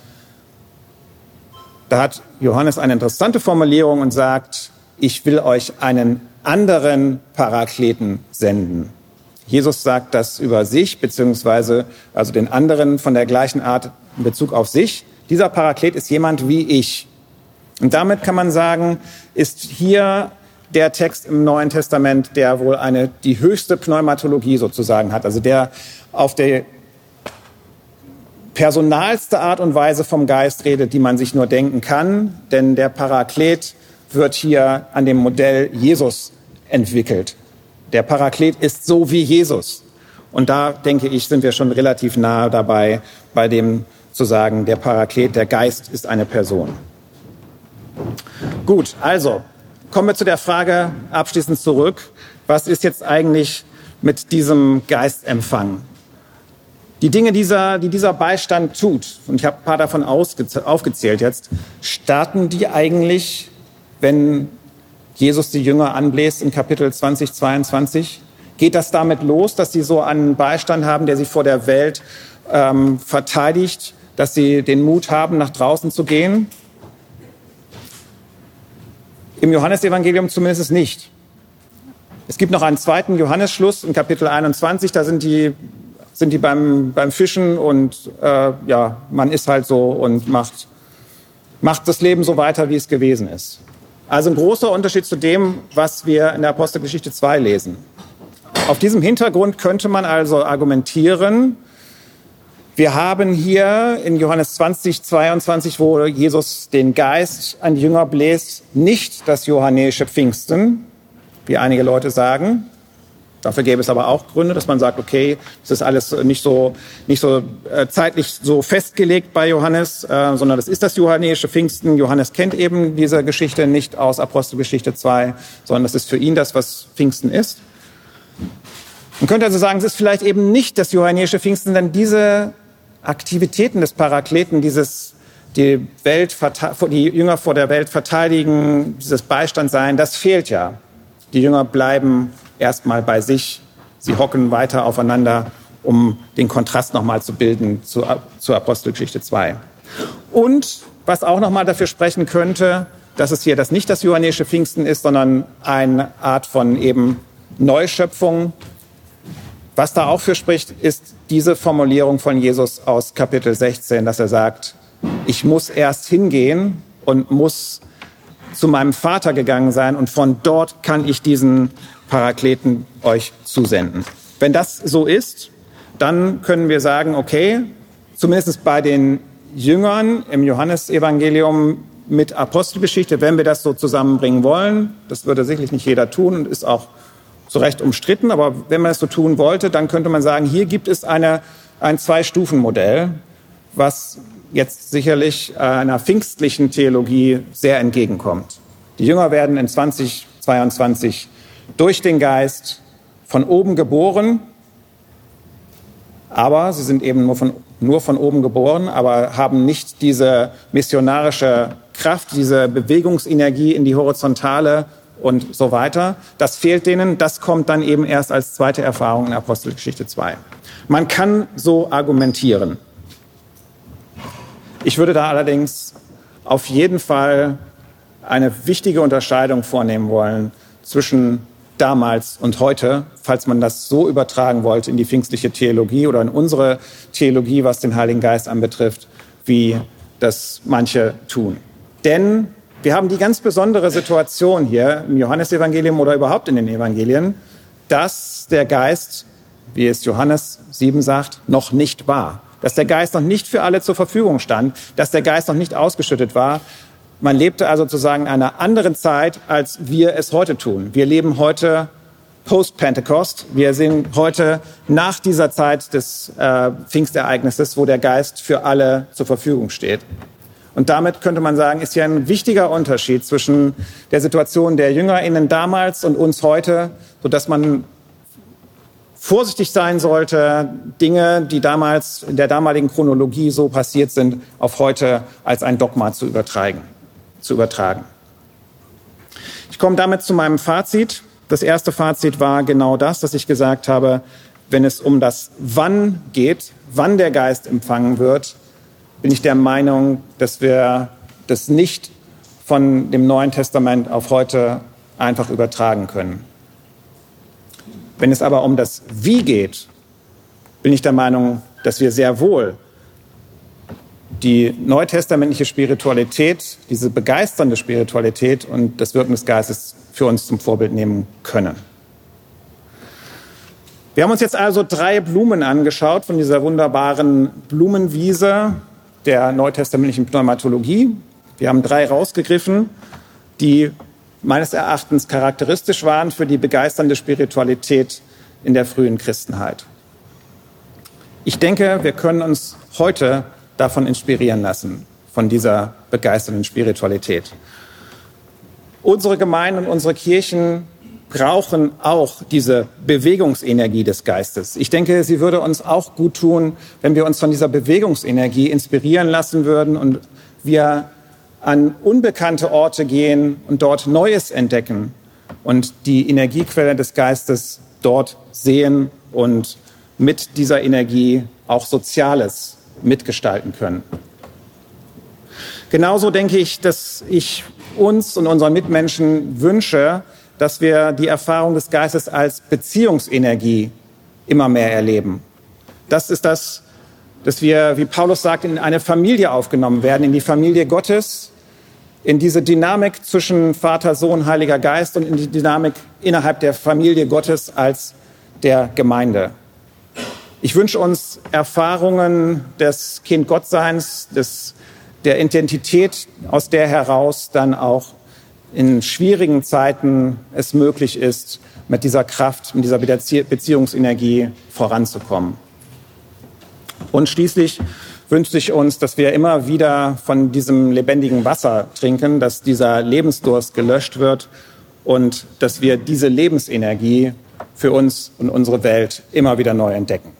Da hat Johannes eine interessante Formulierung und sagt, ich will euch einen anderen Parakleten senden. Jesus sagt das über sich, beziehungsweise also den anderen von der gleichen Art in Bezug auf sich. Dieser Paraklet ist jemand wie ich. Und damit kann man sagen, ist hier der Text im Neuen Testament, der wohl eine, die höchste Pneumatologie sozusagen hat, also der auf der personalste Art und Weise vom Geist redet, die man sich nur denken kann, denn der Paraklet wird hier an dem Modell Jesus entwickelt. Der Paraklet ist so wie Jesus. Und da denke ich, sind wir schon relativ nahe dabei, bei dem zu sagen, der Paraklet, der Geist ist eine Person. Gut, also kommen wir zu der Frage abschließend zurück. Was ist jetzt eigentlich mit diesem Geistempfang? Die Dinge, dieser, die dieser Beistand tut, und ich habe ein paar davon aufgezählt jetzt, starten die eigentlich, wenn Jesus die Jünger anbläst in Kapitel 20, 22? Geht das damit los, dass sie so einen Beistand haben, der sie vor der Welt ähm, verteidigt, dass sie den Mut haben, nach draußen zu gehen? Im Johannesevangelium zumindest nicht. Es gibt noch einen zweiten Johannesschluss in Kapitel 21, da sind die, sind die beim, beim Fischen und äh, ja, man ist halt so und macht, macht das Leben so weiter, wie es gewesen ist. Also ein großer Unterschied zu dem, was wir in der Apostelgeschichte 2 lesen. Auf diesem Hintergrund könnte man also argumentieren, wir haben hier in Johannes 20, 22, wo Jesus den Geist an die Jünger bläst, nicht das johannäische Pfingsten, wie einige Leute sagen. Dafür gäbe es aber auch Gründe, dass man sagt, okay, das ist alles nicht so, nicht so äh, zeitlich so festgelegt bei Johannes, äh, sondern das ist das johannäische Pfingsten. Johannes kennt eben diese Geschichte nicht aus Apostelgeschichte 2, sondern das ist für ihn das, was Pfingsten ist. Man könnte also sagen, es ist vielleicht eben nicht das johannäische Pfingsten, denn diese Aktivitäten des Parakleten, dieses die, Welt, die Jünger vor der Welt verteidigen, dieses Beistand sein, das fehlt ja. Die Jünger bleiben erstmal bei sich, sie hocken weiter aufeinander, um den Kontrast nochmal zu bilden zu, zur Apostelgeschichte 2. Und was auch nochmal dafür sprechen könnte, dass es hier das nicht das johannäische Pfingsten ist, sondern eine Art von eben Neuschöpfung, was da auch für spricht, ist diese Formulierung von Jesus aus Kapitel 16, dass er sagt, ich muss erst hingehen und muss zu meinem Vater gegangen sein und von dort kann ich diesen Parakleten euch zusenden. Wenn das so ist, dann können wir sagen, okay, zumindest bei den Jüngern im Johannesevangelium mit Apostelgeschichte, wenn wir das so zusammenbringen wollen, das würde sicherlich nicht jeder tun und ist auch zu Recht umstritten, aber wenn man es so tun wollte, dann könnte man sagen, hier gibt es eine, ein Zwei-Stufen-Modell, was jetzt sicherlich einer pfingstlichen Theologie sehr entgegenkommt. Die Jünger werden in 2022 durch den Geist von oben geboren, aber sie sind eben nur von, nur von oben geboren, aber haben nicht diese missionarische Kraft, diese Bewegungsenergie in die Horizontale und so weiter. Das fehlt denen. Das kommt dann eben erst als zweite Erfahrung in Apostelgeschichte 2. Man kann so argumentieren. Ich würde da allerdings auf jeden Fall eine wichtige Unterscheidung vornehmen wollen zwischen damals und heute, falls man das so übertragen wollte in die pfingstliche Theologie oder in unsere Theologie, was den Heiligen Geist anbetrifft, wie das manche tun. Denn wir haben die ganz besondere Situation hier im Johannesevangelium oder überhaupt in den Evangelien, dass der Geist, wie es Johannes 7 sagt, noch nicht war. Dass der Geist noch nicht für alle zur Verfügung stand, dass der Geist noch nicht ausgeschüttet war. Man lebte also sozusagen in einer anderen Zeit, als wir es heute tun. Wir leben heute Post-Pentecost. Wir sind heute nach dieser Zeit des äh, Pfingstereignisses, wo der Geist für alle zur Verfügung steht. Und damit könnte man sagen, ist hier ein wichtiger Unterschied zwischen der Situation der JüngerInnen damals und uns heute, sodass man vorsichtig sein sollte, Dinge, die damals in der damaligen Chronologie so passiert sind, auf heute als ein Dogma zu übertragen. Zu übertragen. Ich komme damit zu meinem Fazit. Das erste Fazit war genau das, dass ich gesagt habe, wenn es um das Wann geht, wann der Geist empfangen wird, bin ich der Meinung, dass wir das nicht von dem Neuen Testament auf heute einfach übertragen können. Wenn es aber um das Wie geht, bin ich der Meinung, dass wir sehr wohl die neutestamentliche Spiritualität, diese begeisternde Spiritualität und das Wirken des Geistes für uns zum Vorbild nehmen können. Wir haben uns jetzt also drei Blumen angeschaut von dieser wunderbaren Blumenwiese der neutestamentlichen Pneumatologie. Wir haben drei rausgegriffen, die meines Erachtens charakteristisch waren für die begeisternde Spiritualität in der frühen Christenheit. Ich denke, wir können uns heute davon inspirieren lassen, von dieser begeisternden Spiritualität. Unsere Gemeinden und unsere Kirchen brauchen auch diese Bewegungsenergie des Geistes. Ich denke, sie würde uns auch gut tun, wenn wir uns von dieser Bewegungsenergie inspirieren lassen würden und wir an unbekannte Orte gehen und dort Neues entdecken und die Energiequelle des Geistes dort sehen und mit dieser Energie auch Soziales mitgestalten können. Genauso denke ich, dass ich uns und unseren Mitmenschen wünsche, dass wir die Erfahrung des Geistes als Beziehungsenergie immer mehr erleben. Das ist das, dass wir, wie Paulus sagt, in eine Familie aufgenommen werden, in die Familie Gottes, in diese Dynamik zwischen Vater, Sohn, Heiliger Geist und in die Dynamik innerhalb der Familie Gottes als der Gemeinde. Ich wünsche uns Erfahrungen des Kind-Gottseins, des, der Identität, aus der heraus dann auch in schwierigen Zeiten es möglich ist, mit dieser Kraft, mit dieser Beziehungsenergie voranzukommen. Und schließlich wünsche ich uns, dass wir immer wieder von diesem lebendigen Wasser trinken, dass dieser Lebensdurst gelöscht wird und dass wir diese Lebensenergie für uns und unsere Welt immer wieder neu entdecken.